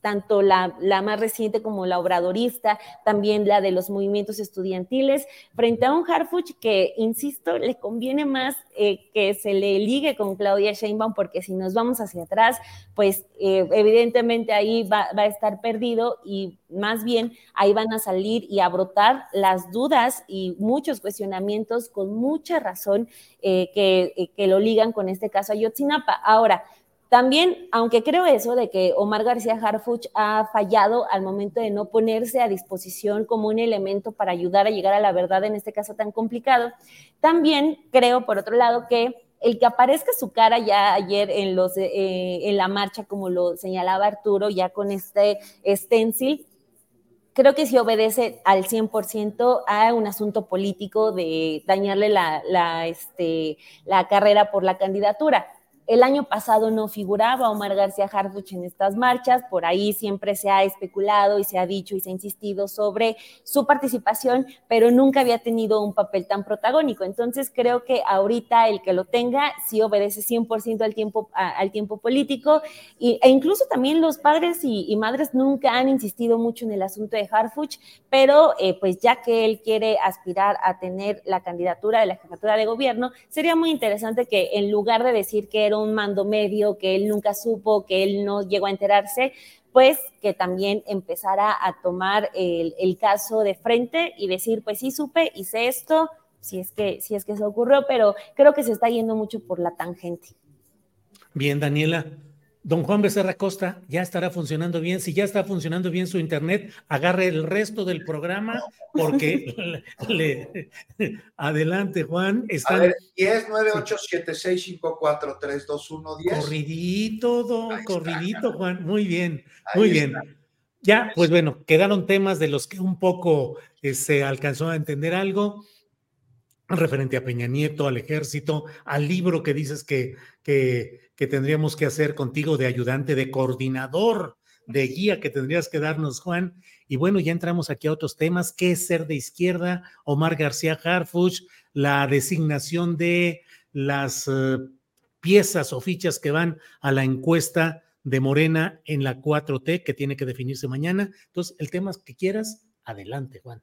tanto la, más reciente como la obradorista, también la de los movimientos estudiantiles, frente a un Harfuch que, insisto, le conviene más eh, que se le ligue con Claudia Sheinbaum, porque si nos vamos hacia atrás, pues eh, evidentemente ahí va, a estar perdido y más bien ahí van a salir y a brotar las dudas y muchos cuestionamientos con mucha razón eh, que, que lo ligan con este caso Ayotzinapa. Ahora, También, aunque creo eso de que Omar García Harfuch ha fallado al momento de no ponerse a disposición como un elemento para ayudar a llegar a la verdad en este caso tan complicado, también creo, por otro lado, que el que aparezca su cara ya ayer en, los, eh, en la marcha, como lo señalaba Arturo, ya con este stencil, creo que sí obedece al 100% a un asunto político de dañarle la, este, la carrera por la candidatura. El año pasado no figuraba Omar García Harfuch en estas marchas, por ahí siempre se ha especulado y se ha dicho y se ha insistido sobre su participación, pero nunca había tenido un papel tan protagónico. Entonces creo que ahorita el que lo tenga sí obedece 100% al tiempo, al tiempo político y, e incluso también los padres y, madres nunca han insistido mucho en el asunto de Harfuch, pero eh, pues ya que él quiere aspirar a tener la candidatura de la jefatura de gobierno, sería muy interesante que en lugar de decir que era un mando medio que él nunca supo, que él no llegó a enterarse, pues que también empezara a tomar el, caso de frente y decir, pues sí supe, hice esto, si es que, si es que se ocurrió, pero creo que se está yendo mucho por la tangente. Bien, Daniela. Don Juan Becerra Costa, ya estará funcionando bien. Si ya está funcionando bien su internet, agarre el resto del programa *laughs* porque le, *laughs* adelante, Juan. Está A ver, 10 9 8 7 6 5 4 3 2 1 10. Corridito, don, corridito, Juan. Muy bien, muy bien. Ya, pues bueno, quedaron temas de los que un poco eh, se alcanzó a entender algo referente a Peña Nieto, al ejército, al libro que dices que, que, que, tendríamos que hacer contigo de ayudante, de coordinador, de guía que tendrías que darnos, Juan. Y bueno, ya entramos aquí a otros temas. ¿Qué es ser de izquierda? Omar García Harfuch, la designación de las uh, piezas o fichas que van a la encuesta de Morena en la 4T, que tiene que definirse mañana. Entonces, el tema que quieras, adelante, Juan.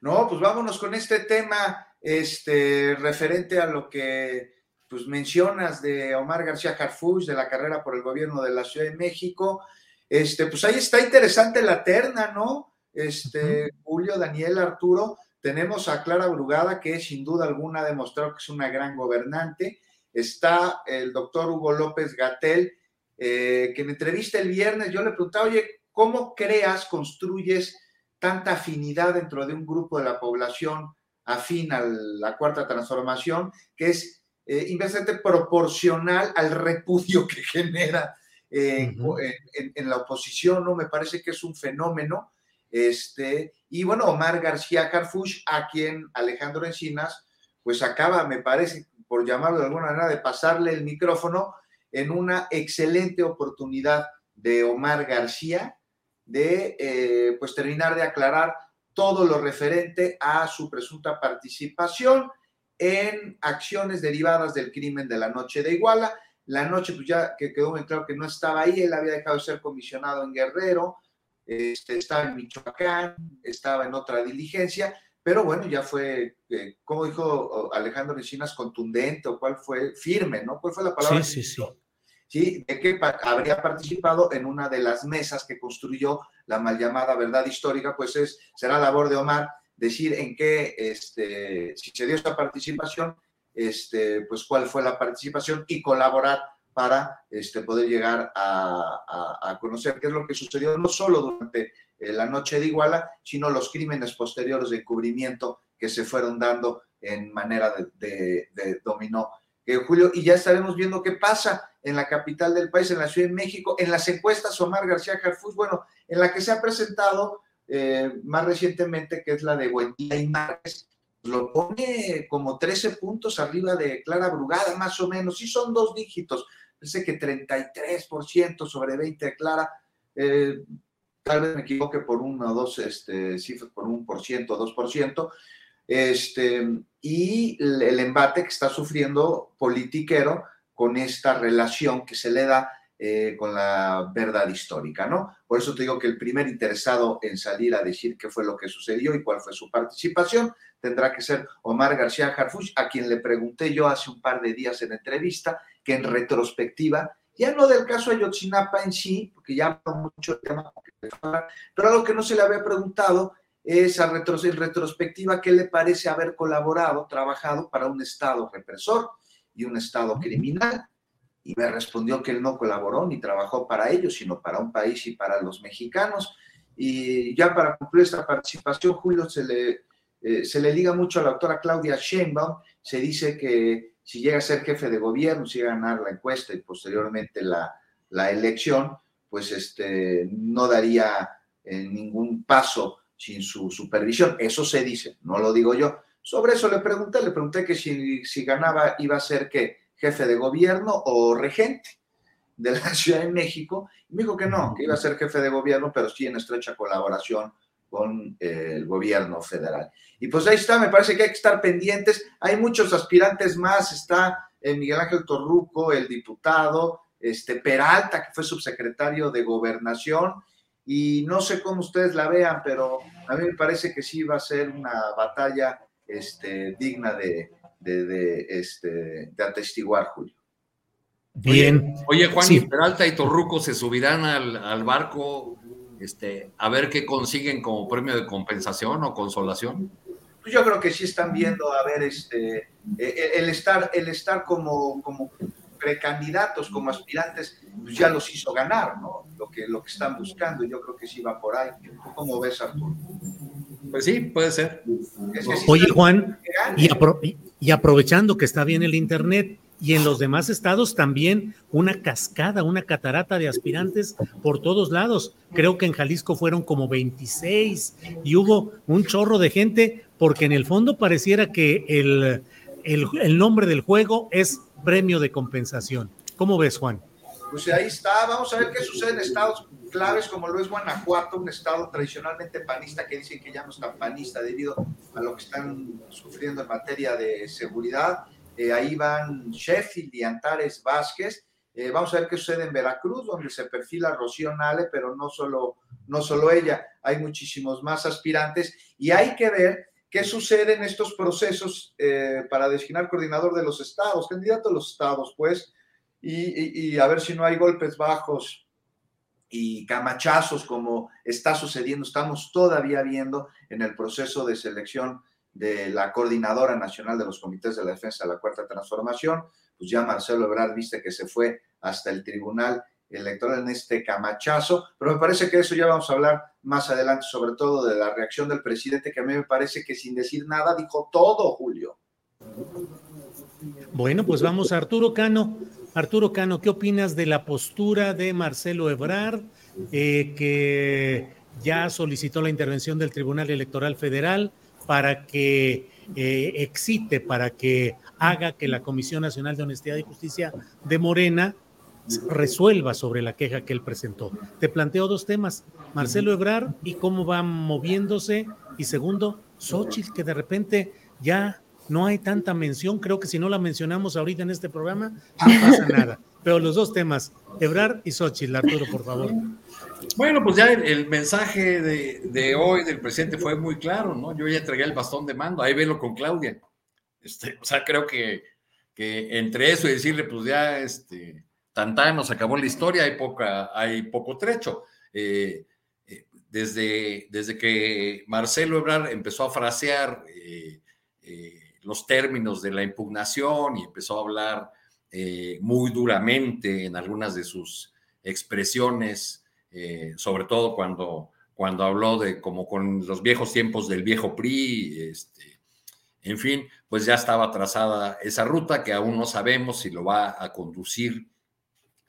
No, pues vámonos con este tema este, referente a lo que pues, mencionas de Omar García Harfuch, de la carrera por el gobierno de la Ciudad de México. Este, pues ahí está interesante la terna, ¿no? Este, Julio, Daniel, Arturo. Tenemos a Clara Brugada, que sin duda alguna ha demostrado que es una gran gobernante. Está el doctor Hugo López Gatel, eh, que en entrevista el viernes yo le preguntaba, oye, ¿cómo creas, construyes tanta afinidad dentro de un grupo de la población afín a la cuarta transformación, que es eh, inversamente proporcional al repudio *laughs* que genera eh, en, la oposición, ¿no? Me parece que es un fenómeno. Este, y bueno, Omar García Carfuch, a quien Alejandro Encinas, pues acaba, me parece, por llamarlo de alguna manera, de pasarle el micrófono en una excelente oportunidad de Omar García de eh, pues terminar de aclarar todo lo referente a su presunta participación en acciones derivadas del crimen de la noche de Iguala. La noche, pues ya que quedó muy claro que no estaba ahí, él había dejado de ser comisionado en Guerrero, este, estaba en Michoacán, estaba en otra diligencia, pero bueno, ya fue, eh, como dijo Alejandro Encinas, contundente o cuál fue, firme, ¿no? ¿Cuál fue la palabra? Sí, sí, sí. ¿Sí? De que habría participado en una de las mesas que construyó la mal llamada verdad histórica, pues es, será labor de Omar decir en qué, este, si se dio esta participación, este, pues cuál fue la participación y colaborar para este, poder llegar a, conocer qué es lo que sucedió no solo durante eh, la noche de Iguala, sino los crímenes posteriores de encubrimiento que se fueron dando en manera de, de dominó Julio, y ya estaremos viendo qué pasa en la capital del país, en la Ciudad de México, en las encuestas Omar García Jarfus, bueno, en la que se ha presentado eh, más recientemente, que es la de Buendía y Márquez, lo pone como 13 puntos arriba de Clara Brugada, más o menos, sí son dos dígitos, parece que 33% sobre 20 de Clara, eh, tal vez me equivoque por uno o dos este, cifras, por un por ciento, dos por ciento, este, y el embate que está sufriendo politiquero con esta relación que se le da eh, con la verdad histórica, ¿no? Por eso te digo que el primer interesado en salir a decir qué fue lo que sucedió y cuál fue su participación tendrá que ser Omar García Harfuch, a quien le pregunté yo hace un par de días en entrevista, que en retrospectiva, ya no del caso Ayotzinapa en sí, porque ya mucho el tema, pero algo que no se le había preguntado esa en retrospectiva, ¿qué le parece haber colaborado, trabajado para un Estado represor y un Estado criminal? y me respondió que él no colaboró ni trabajó para ellos, sino para un país y para los mexicanos. Y ya para cumplir esta participación, Julio, se le, eh, se le diga mucho a la doctora Claudia Sheinbaum, se dice que si llega a ser jefe de gobierno, si llega a ganar la encuesta y posteriormente la, la elección, pues este, no daría eh, ningún paso sin su supervisión. Eso se dice, no lo digo yo. Sobre eso le pregunté, le pregunté que si, si ganaba iba a ser que jefe de gobierno o regente de la *laughs* Ciudad de México. Y me dijo que no, que iba a ser jefe de gobierno, pero sí en estrecha colaboración con eh, el gobierno federal. Y pues ahí está, me parece que hay que estar pendientes. Hay muchos aspirantes más, está eh, Miguel Ángel Torruco, el diputado, este Peralta, que fue subsecretario de gobernación, y no sé cómo ustedes la vean, pero a mí me parece que sí va a ser una batalla este, digna de, de, este, de atestiguar, Julio. Bien. Oye, Juan, y Peralta y Torruco se subirán al, al, barco este, a ver qué consiguen como premio de compensación o consolación. Pues yo creo que sí están viendo, a ver, este, e, e, el, estar, el estar como, como precandidatos, como aspirantes, pues ya los hizo ganar, ¿no? Lo que, lo que están buscando, yo creo que sí va por ahí. ¿Cómo ves, Arturo? Pues sí, puede ser. Oye, Juan, y, aprovechando que está bien el Internet, y en los demás estados también una cascada, una catarata de aspirantes por todos lados. Creo que en Jalisco fueron como 26 y hubo un chorro de gente porque en el fondo pareciera que el, el, el nombre del juego es premio de compensación. ¿Cómo ves, Juan? Pues ahí está, vamos a ver qué sucede en estados claves como lo es Guanajuato, un estado tradicionalmente panista que dicen que ya no está panista debido a lo que están sufriendo en materia de seguridad. Eh, ahí van Sheffield y Antares Vázquez. Eh, vamos a ver qué sucede en Veracruz, donde se perfila Rocío Nale, pero no solo, no solo ella, hay muchísimos más aspirantes y hay que ver qué sucede en estos procesos eh, para designar coordinador de los estados, candidato a los estados, pues, y, a ver si no hay golpes bajos y camachazos como está sucediendo, estamos todavía viendo en el proceso de selección de la coordinadora nacional de los comités de la defensa de la cuarta transformación, pues ya Marcelo Ebrard viste que se fue hasta el tribunal electoral en este camachazo, pero me parece que eso ya vamos a hablar más adelante, sobre todo de la reacción del presidente, que a mí me parece que sin decir nada dijo todo, Julio. Bueno, pues vamos a Arturo Cano. Arturo Cano, ¿qué opinas de la postura de Marcelo Ebrard, eh, que ya solicitó la intervención del Tribunal Electoral Federal para que eh, excite, para que haga que la Comisión Nacional de Honestidad y Justicia de Morena resuelva sobre la queja que él presentó. Te planteo dos temas, Marcelo Ebrard y cómo va moviéndose, y segundo, Xochitl, que de repente ya no hay tanta mención, creo que si no la mencionamos ahorita en este programa, no pasa *laughs* nada. Pero los dos temas, Ebrar y Xochitl, Arturo, por favor. Bueno, pues ya el, mensaje de, hoy del presidente fue muy claro, ¿no? Yo ya entregué el bastón de mando, ahí velo con Claudia. Este, o sea, creo que, que entre eso y decirle, pues ya, este, tantán, nos acabó la historia, hay, poco trecho. Eh, eh, desde, desde que Marcelo Ebrard empezó a frasear eh, los términos de la impugnación y empezó a hablar muy duramente en algunas de sus expresiones, sobre todo cuando, cuando habló de como con los viejos tiempos del viejo PRI, este, en fin, pues ya estaba trazada esa ruta que aún no sabemos si lo va a conducir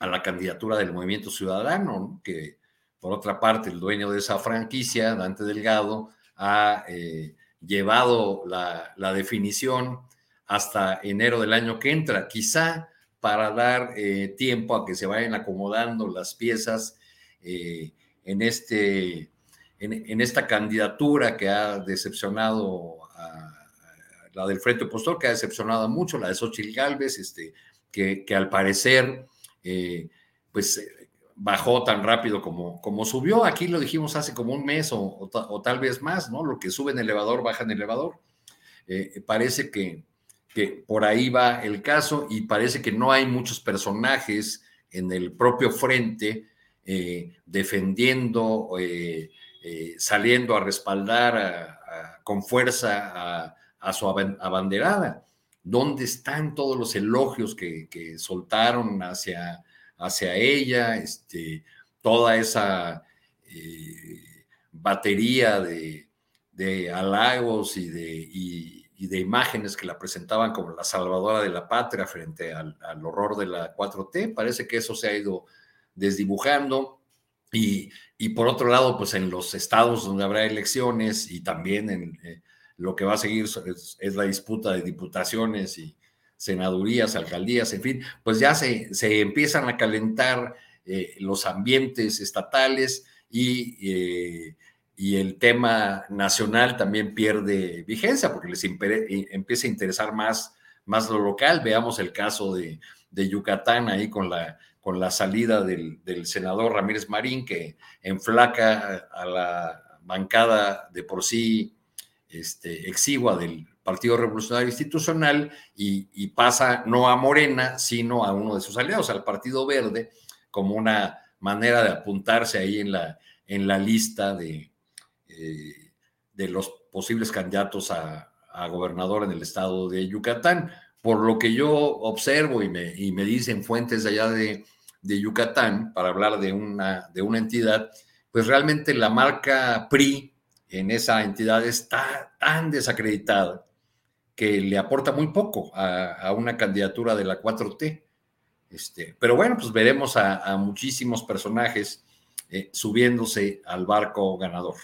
a la candidatura del Movimiento Ciudadano, que por otra parte el dueño de esa franquicia, Dante Delgado, ha eh, llevado la, definición hasta enero del año que entra, quizá para dar eh, tiempo a que se vayan acomodando las piezas eh, en, este, en, esta candidatura que ha decepcionado a, la del Frente Opositor, que ha decepcionado mucho, la de Xochitl Galvez, este, que, que al parecer, eh, pues bajó tan rápido como, como subió. Aquí lo dijimos hace como un mes o, tal vez más, ¿no? Lo que sube en elevador, baja en elevador. Eh, parece que, que por ahí va el caso y parece que no hay muchos personajes en el propio frente eh, defendiendo, eh, saliendo a respaldar con fuerza a, su abanderada. ¿Dónde están todos los elogios que, soltaron hacia, hacia ella? Este, toda esa eh, batería de, de, halagos y de, imágenes que la presentaban como la salvadora de la patria frente al, horror de la 4T. Parece que eso se ha ido desdibujando. Y, por otro lado, pues en los estados donde habrá elecciones y también en eh, lo que va a seguir es, la disputa de diputaciones y senadurías, alcaldías, en fin, pues ya se, se empiezan a calentar eh, los ambientes estatales y, eh, y, el tema nacional también pierde vigencia porque les empieza a interesar más, más lo local. Veamos el caso de, de Yucatán ahí con la, con la salida del, del, senador Ramírez Marín que enflaca a la bancada de por sí este, exigua del Partido Revolucionario Institucional y, pasa no a Morena, sino a uno de sus aliados, al Partido Verde, como una manera de apuntarse ahí en la, en la lista de, eh, de los posibles candidatos a, gobernador en el estado de Yucatán. Por lo que yo observo y me, y me dicen fuentes de allá de, de Yucatán, para hablar de una, de una entidad, pues realmente la marca PRI en esa entidad está tan desacreditada que le aporta muy poco a, una candidatura de la 4T. Este, pero bueno, pues veremos a, muchísimos personajes eh, subiéndose al barco ganador.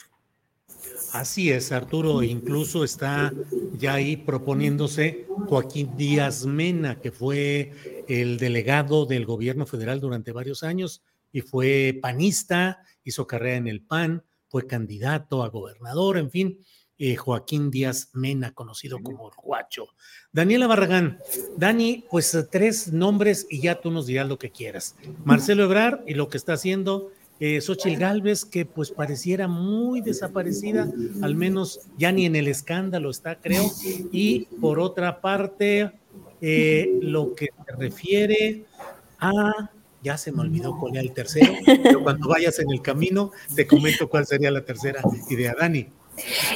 Así es, Arturo, incluso está ya ahí proponiéndose Joaquín Díaz Mena, que fue el delegado del gobierno federal durante varios años y fue panista, hizo carrera en el PAN, fue candidato a gobernador, en fin, eh, Joaquín Díaz Mena, conocido como el Guacho. Daniela Barragán, Dani, pues eh, tres nombres y ya tú nos dirás lo que quieras. Marcelo Ebrar y lo que está haciendo eh, Xochitl Galvez, que pues pareciera muy desaparecida, al menos ya ni en el escándalo está, creo. Y por otra parte, eh, lo que se refiere a ya se me olvidó cuál era el tercero, pero cuando vayas en el camino te comento cuál sería la tercera idea. Dani.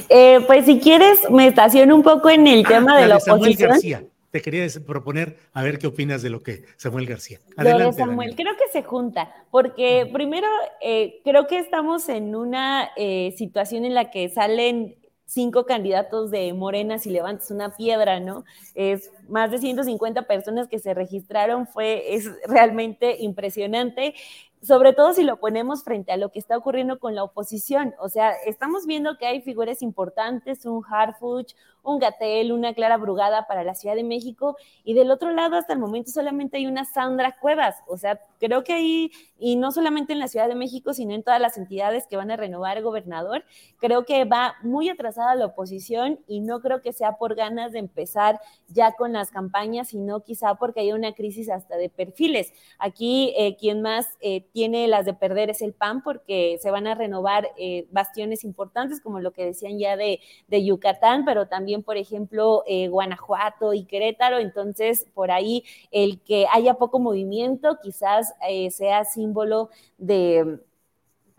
Eh, pues si quieres, me estaciono un poco en el ah, tema de la, Samuel García. Te quería proponer a ver qué opinas de lo que Samuel García. Adelante, Samuel, creo que se junta, porque primero eh, creo que estamos en una eh, situación en la que salen cinco candidatos de Morena si levantas una piedra, ¿no? Es más de 150 personas que se registraron, fue, es realmente impresionante sobre todo si lo ponemos frente a lo que está ocurriendo con la oposición. O sea, estamos viendo que hay figuras importantes, un Harfuch, un Gatel, una Clara Brugada para la Ciudad de México, y del otro lado hasta el momento solamente hay una Sandra Cuevas. O sea, creo que ahí, y no solamente en la Ciudad de México, sino en todas las entidades que van a renovar el gobernador, creo que va muy atrasada la oposición y no creo que sea por ganas de empezar ya con las campañas, sino quizá porque hay una crisis hasta de perfiles. Aquí eh, quien más eh, tiene las de perder es el PAN porque se van a renovar eh, bastiones importantes como lo que decían ya de, de Yucatán, pero también, por ejemplo, eh, Guanajuato y Querétaro. Entonces, por ahí el que haya poco movimiento quizás eh, sea símbolo de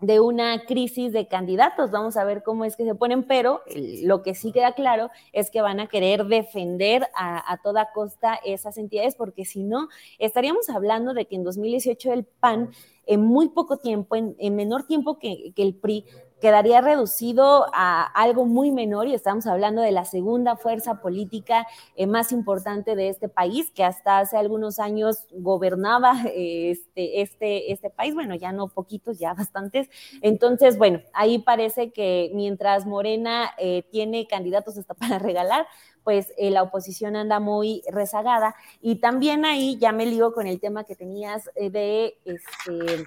de una crisis de candidatos. Vamos a ver cómo es que se ponen, pero lo que sí queda claro es que van a querer defender a, toda costa esas entidades, porque si no, estaríamos hablando de que en 2018 el PAN, en muy poco tiempo, en, menor tiempo que, que el PRI, quedaría reducido a algo muy menor y estamos hablando de la segunda fuerza política eh, más importante de este país, que hasta hace algunos años gobernaba eh, este, este, este país, bueno, ya no poquitos, ya bastantes. Entonces, bueno, ahí parece que mientras Morena eh, tiene candidatos hasta para regalar, pues la oposición anda muy rezagada. Y también ahí ya me lío con el tema que tenías de este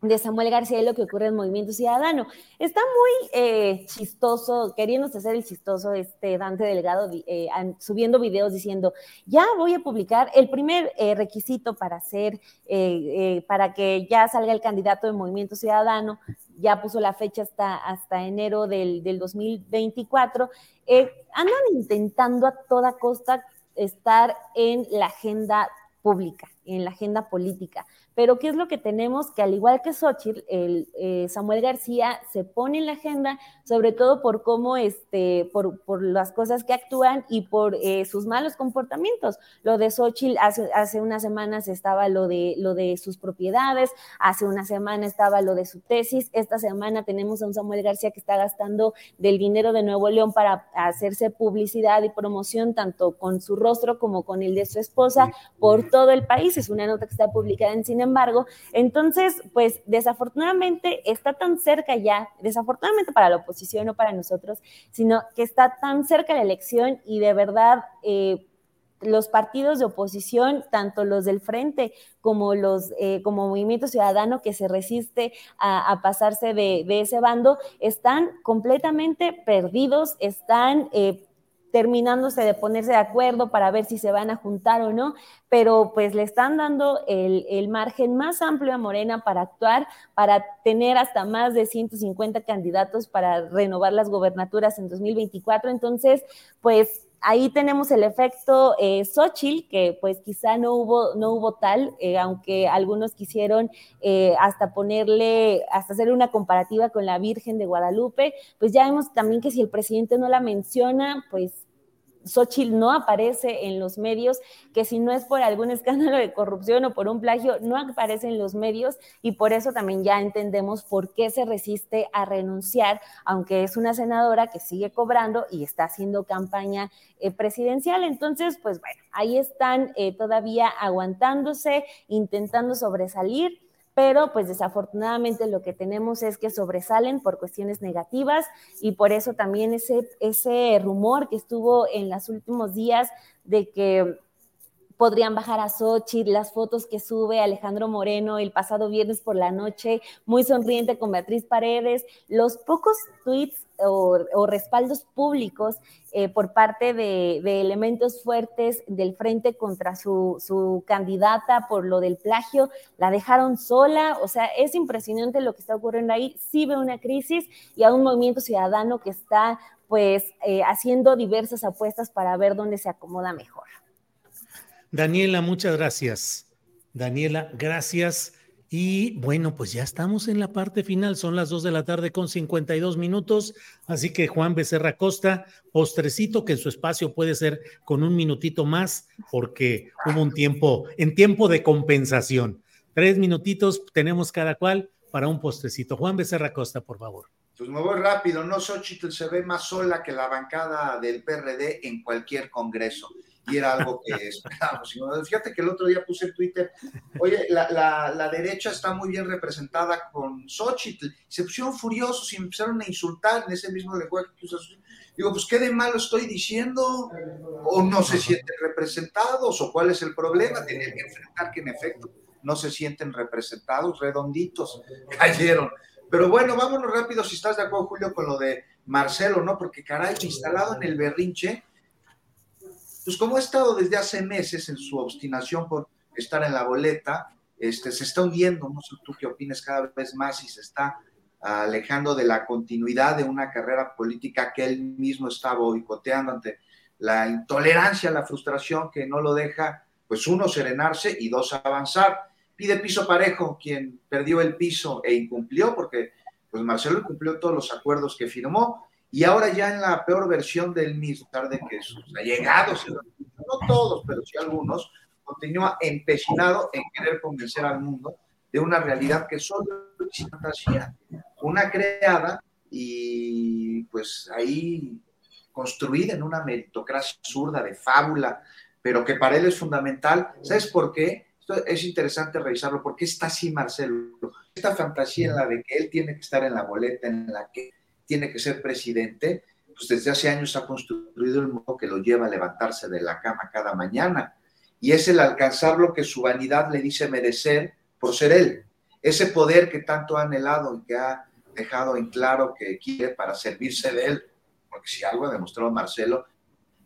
de Samuel García y lo que ocurre en Movimiento Ciudadano. Está muy eh, chistoso, queriéndose hacer el chistoso este Dante Delgado, eh, subiendo videos diciendo, ya voy a publicar el primer eh, requisito para hacer, para que ya salga el candidato de Movimiento Ciudadano, ya puso la fecha hasta, hasta enero del, del 2024. andan intentando a toda costa estar en la agenda pública en la agenda política. Pero ¿qué es lo que tenemos? Que al igual que Xochitl, el, eh, Samuel García se pone en la agenda, sobre todo por cómo, este, por, por las cosas que actúan y por eh, sus malos comportamientos. Lo de Xochitl, hace, hace unas semanas estaba lo de, lo de sus propiedades, hace una semana estaba lo de su tesis, esta semana tenemos a un Samuel García que está gastando del dinero de Nuevo León para hacerse publicidad y promoción, tanto con su rostro como con el de su esposa, por todo el país. Es una nota que está publicada en Cine embargo, entonces, pues desafortunadamente está tan cerca ya, desafortunadamente para la oposición, no para nosotros, sino que está tan cerca la elección y de verdad... Eh, los partidos de oposición, tanto los del frente como los eh, como Movimiento Ciudadano que se resiste a, pasarse de, ese bando, están completamente perdidos, están eh, terminándose de ponerse de acuerdo para ver si se van a juntar o no, pero pues le están dando el, margen más amplio a Morena para actuar, para tener hasta más de 150 candidatos para renovar las gobernaturas en 2024. Entonces, pues ahí tenemos el efecto eh, Xochitl, que pues quizá no hubo, no hubo tal, eh, aunque algunos quisieron eh, hasta ponerle, hasta hacer una comparativa con la Virgen de Guadalupe, pues ya vemos también que si el presidente no la menciona, pues Xochitl no aparece en los medios, que si no es por algún *laughs* escándalo de corrupción o por un plagio, no aparece en los medios y por eso también ya entendemos por qué se resiste a renunciar, aunque es una senadora que sigue cobrando y está haciendo campaña eh, presidencial. Entonces, pues bueno, ahí están eh, todavía aguantándose, intentando sobresalir pero pues desafortunadamente lo que tenemos es que sobresalen por cuestiones negativas y por eso también ese, ese rumor que estuvo en los últimos días de que podrían bajar a Sochi, las fotos que sube Alejandro Moreno el pasado viernes por la noche, muy sonriente con Beatriz Paredes, los pocos tweets o, respaldos públicos eh, por parte de, elementos fuertes del frente contra su, candidata por lo del plagio, la dejaron sola, o sea, es impresionante lo que está ocurriendo ahí, sí ve una crisis y a un movimiento ciudadano que está pues eh, haciendo diversas apuestas para ver dónde se acomoda mejor. Daniela, muchas gracias. Daniela, gracias. Y bueno, pues ya estamos en la parte final, son las 2 de la tarde con 52 minutos, así que Juan Becerra Costa, postrecito que en su espacio puede ser con un minutito más, porque hubo un tiempo, en tiempo de compensación. Tres minutitos tenemos cada cual para un postrecito. Juan Becerra Costa, por favor. Pues me voy rápido, no Xochitl se ve más sola que la bancada del PRD en cualquier congreso y era algo que esperábamos. Fíjate que el otro día puse en Twitter, oye, la, derecha está muy bien representada con Xochitl. Se pusieron furiosos y empezaron a insultar en ese mismo lenguaje que Digo, pues qué de malo estoy diciendo, o no se sienten representados, o cuál es el problema. Tener que enfrentar que en efecto no se sienten representados, redonditos, *laughs* cayeron. Pero bueno, vámonos rápido, si estás de acuerdo, Julio, con lo de Marcelo, ¿no? Porque caray, instalado en el berrinche, pues como ha estado desde hace meses en su obstinación por estar en la boleta, este, se está hundiendo, no sé tú qué opinas cada vez más y se está alejando de la continuidad de una carrera política que él mismo está boicoteando ante la intolerancia, la frustración que no lo deja, pues uno, serenarse y dos, avanzar. Pide piso parejo quien perdió el piso e incumplió, porque pues Marcelo incumplió todos los acuerdos que firmó, y ahora ya en la peor versión del mismo, tarde que sus allegados, no todos, pero sí algunos, continúa empecinado en querer convencer al mundo de una realidad que solo es fantasía, una creada y pues ahí construida en una meritocracia absurda de fábula, pero que para él es fundamental. ¿Sabes por qué? Esto es interesante revisarlo. ¿Por qué está así Marcelo? Esta fantasía en la de que él tiene que estar en la boleta, en la que tiene que ser presidente, pues desde hace años ha construido el modo que lo lleva a levantarse de la cama cada mañana. Y es el alcanzar lo que su vanidad le dice merecer por ser él. Ese poder que tanto ha anhelado y que ha dejado en claro que quiere para servirse de él. Porque si algo ha demostrado Marcelo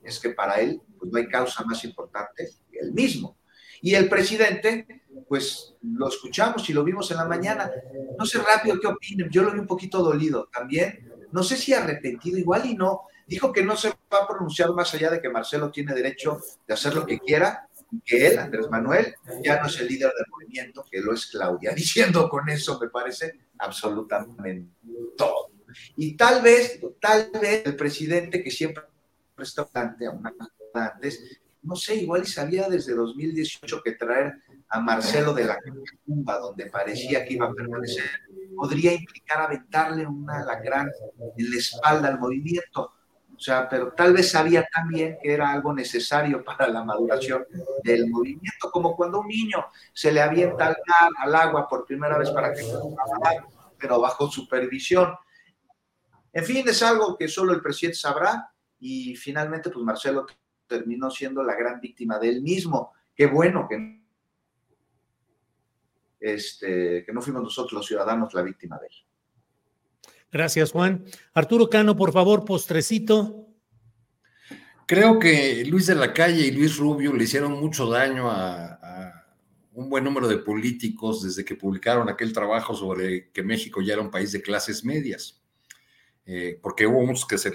es que para él pues no hay causa más importante que él mismo. Y el presidente, pues lo escuchamos y lo vimos en la mañana. No sé rápido qué opinen, yo lo vi un poquito dolido también no sé si arrepentido, igual y no, dijo que no se va a pronunciar más allá de que Marcelo tiene derecho de hacer lo que quiera, que él, Andrés Manuel, ya no es el líder del movimiento, que lo es Claudia, *laughs* diciendo con eso, me parece, absolutamente todo. Y tal vez, tal vez el presidente que siempre está antes, no sé, igual y sabía desde 2018 que traer a Marcelo de la tumba, donde parecía que iba a permanecer, podría implicar aventarle una gran en la espalda al movimiento. O sea, pero tal vez sabía también que era algo necesario para la maduración del movimiento, como cuando un niño se le avienta al, al agua por primera vez para que pero bajo supervisión. En fin, es algo que solo el presidente sabrá y finalmente pues Marcelo terminó siendo la gran víctima de él mismo. Qué bueno que, este, que no fuimos nosotros los ciudadanos la víctima de él. Gracias, Juan. Arturo Cano, por favor, postrecito. Creo que Luis de la Calle y Luis Rubio le hicieron mucho daño a, un buen número de políticos desde que publicaron aquel trabajo sobre que México ya era un país de clases medias, eh, porque hubo muchos que se,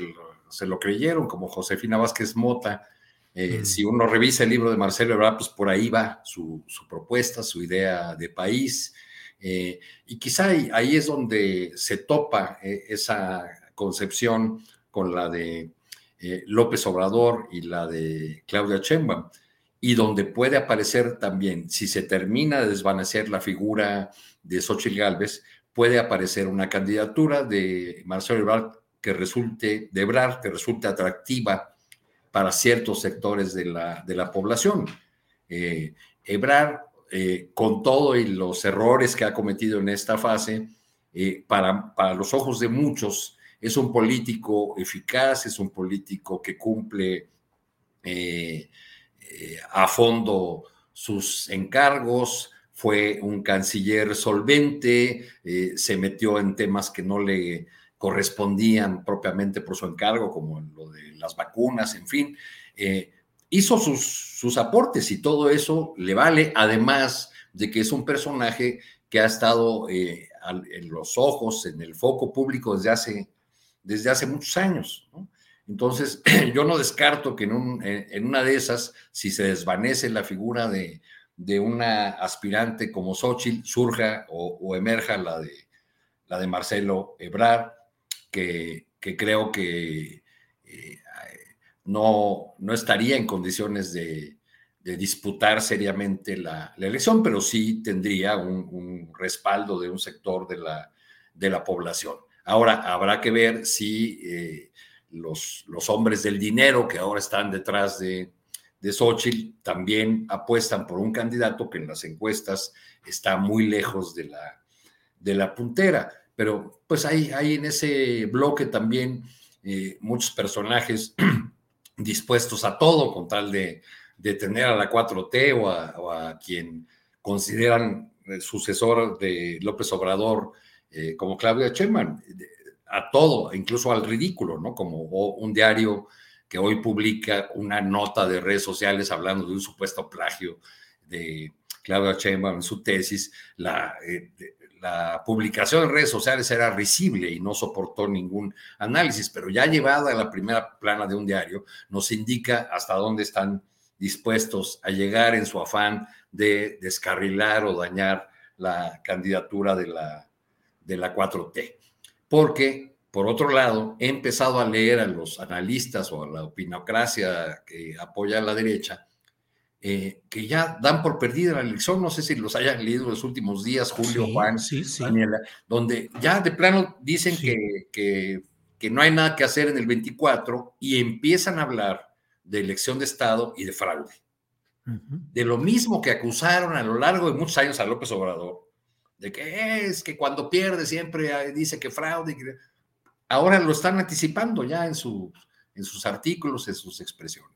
se, lo creyeron, como Josefina Vázquez Mota. Eh, si uno revisa el libro de Marcelo Ebrard, pues por ahí va su, su propuesta, su idea de país. Eh, y quizá ahí, es donde se topa esa concepción con la de López Obrador y la de Claudia Sheinbaum y donde puede aparecer también, si se termina de desvanecer la figura de Xochitl Gálvez, puede aparecer una candidatura de Marcelo Ebrard que resulte, de Ebrard, que resulte atractiva para ciertos sectores de la, de la población. Eh, Ebrard, eh, con todo y los errores que ha cometido en esta fase, eh, para, para los ojos de muchos, es un político eficaz, es un político que cumple eh, a fondo sus encargos, fue un canciller solvente, se metió en temas que no le correspondían propiamente por su encargo, como lo de las vacunas, en fin, eh, hizo sus, sus, aportes y todo eso le vale, además de que es un personaje que ha estado en los ojos, en el foco público desde hace, desde hace muchos años. Entonces, *clears throat* yo no descarto que en, una de esas, si se desvanece la figura de, una aspirante como Xochitl, surja o, emerja la de, la de Marcelo Ebrard, que, creo que eh, no, no estaría en condiciones de, disputar seriamente la, elección, pero sí tendría un, respaldo de un sector de la, de la población. Ahora, habrá que ver si... Eh, los, los hombres del dinero que ahora están detrás de, de Xochitl también apuestan por un candidato que en las encuestas está muy lejos de la, de la puntera. Pero pues hay, hay en ese bloque también eh, muchos personajes *clears throat* dispuestos a todo con tal de, de tener a la 4T o a, quien consideran sucesor de López Obrador eh, como Claudia Sheinbaum a todo, incluso al ridículo, ¿no? Como un diario que hoy publica una nota de redes sociales hablando de un supuesto plagio de Claudia Sheinbaum en su tesis, la, eh, la publicación en redes sociales era risible y no soportó ningún análisis, pero ya llevada a la primera plana de un diario, nos indica hasta dónde están dispuestos a llegar en su afán de descarrilar o dañar la candidatura de la, de la 4T porque, por otro lado, he empezado a leer a los analistas o a la opinocracia que apoya a la derecha, eh, que ya dan por perdida la elección. No sé si los hayan leído los últimos días, Julio, Juan, Daniela, donde ya de plano dicen que, que, que no hay nada que hacer en el 24 y empiezan a hablar de elección de Estado y de fraude. De lo mismo que acusaron a lo largo de muchos años a López Obrador, de que es que cuando pierde siempre dice que fraude. Ahora lo están anticipando ya en, su, en sus artículos, en sus expresiones.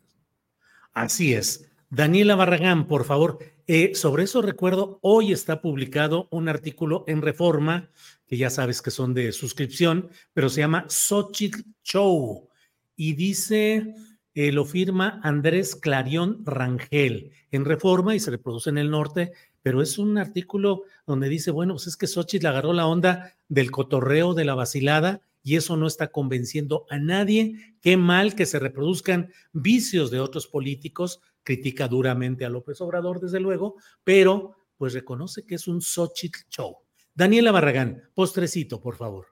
Así es. Daniela Barragán, por favor. Eh, sobre eso recuerdo, hoy está publicado un artículo en Reforma, que ya sabes que son de suscripción, pero se llama Xochitl Show. Y dice, eh, lo firma Andrés Clarión Rangel en Reforma y se reproduce en el norte pero es un artículo donde dice, bueno, pues es que Xochitl agarró la onda del cotorreo, de la vacilada y eso no está convenciendo a nadie. Qué mal que se reproduzcan vicios de otros políticos. Critica duramente a López Obrador, desde luego, pero pues reconoce que es un Xochitl show. Daniela Barragán, postrecito, por favor.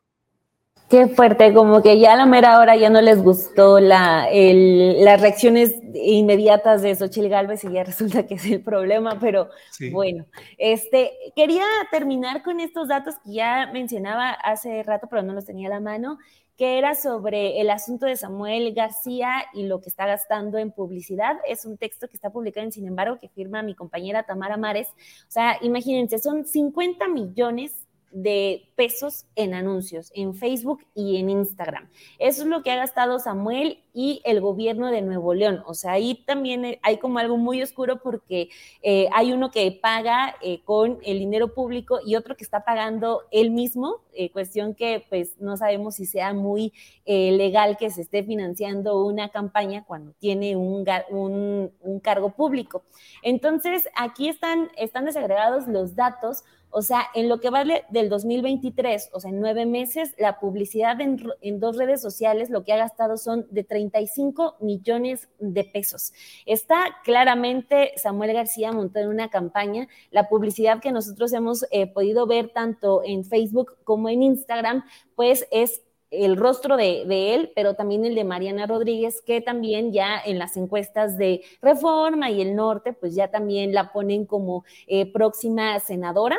Qué fuerte, como que ya a la mera hora ya no les gustó la, las reacciones inmediatas de Xochitl Galvez y ya resulta que es el problema, pero bueno, este, quería terminar con estos datos que ya mencionaba hace rato, pero no los tenía a la mano, que era sobre el asunto de Samuel García y lo que está gastando en publicidad. Es un texto que está publicado en Sin embargo, que firma mi compañera Tamara Mares. O sea, imagínense, son 50 millones de pesos en anuncios en Facebook y en Instagram. Eso es lo que ha gastado Samuel y el gobierno de Nuevo León. O sea, ahí también hay como algo muy oscuro porque eh, hay uno que paga eh, con el dinero público y otro que está pagando él mismo, eh, cuestión que pues no sabemos si sea muy legal que se esté financiando una campaña cuando tiene un, un, un cargo público. Entonces, aquí están, están desagregados los datos o sea, en lo que vale del 2023, o sea, en nueve meses, la publicidad en, dos redes sociales lo que ha gastado son de 35 millones de pesos. Está claramente Samuel García montado en una campaña. La publicidad que nosotros hemos eh, podido ver tanto en Facebook como en Instagram, pues es el rostro de, él, pero también el de Mariana Rodríguez, que también ya en las encuestas de Reforma y el Norte, pues ya también la ponen como eh, próxima senadora.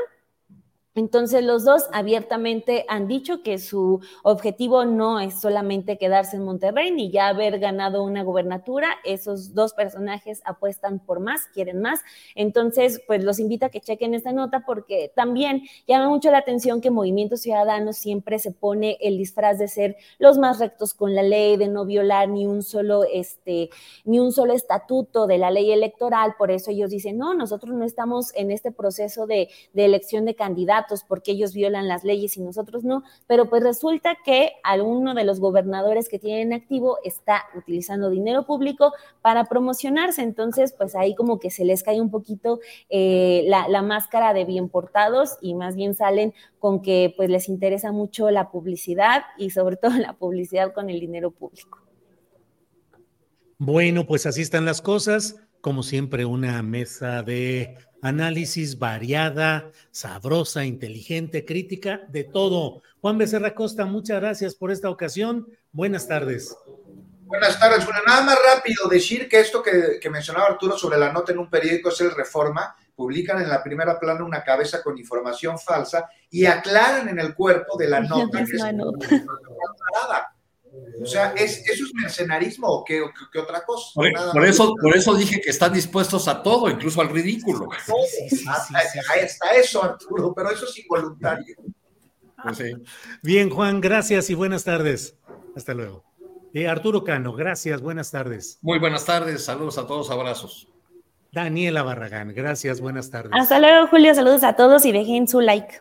Entonces los dos abiertamente han dicho que su objetivo no es solamente quedarse en Monterrey ni ya haber ganado una gobernatura. Esos dos personajes apuestan por más, quieren más. Entonces, pues los invito a que chequen esta nota porque también llama mucho la atención que Movimiento Ciudadano siempre se pone el disfraz de ser los más rectos con la ley, de no violar ni un solo este ni un solo estatuto de la ley electoral. Por eso ellos dicen, "No, nosotros no estamos en este proceso de, de elección de candidatos porque ellos violan las leyes y nosotros no, pero pues resulta que alguno de los gobernadores que tienen activo está utilizando dinero público para promocionarse, entonces pues ahí como que se les cae un poquito eh, la, la máscara de bien portados y más bien salen con que pues les interesa mucho la publicidad y sobre todo la publicidad con el dinero público. Bueno, pues así están las cosas. Como siempre, una mesa de análisis variada, sabrosa, inteligente, crítica, de todo. Juan Becerra Costa, muchas gracias por esta ocasión. Buenas tardes. Buenas tardes. Bueno, nada más rápido decir que esto que, mencionaba Arturo sobre la nota en un periódico es el Reforma. Publican en la primera plana una cabeza con información falsa y aclaran en el cuerpo de la *laughs* nota que es o sea, ¿es, ¿eso es mercenarismo o qué, otra cosa? Por, eso, por eso dije que están dispuestos a todo, incluso al ridículo. ahí está eso, Arturo, pero eso es involuntario. Pues Bien, Juan, gracias y buenas tardes. Hasta luego. Eh, Arturo Cano, gracias, buenas tardes. Muy buenas tardes, saludos a todos, abrazos. Daniela Barragán, gracias, buenas tardes. Hasta luego, Julio, saludos a todos y dejen su like.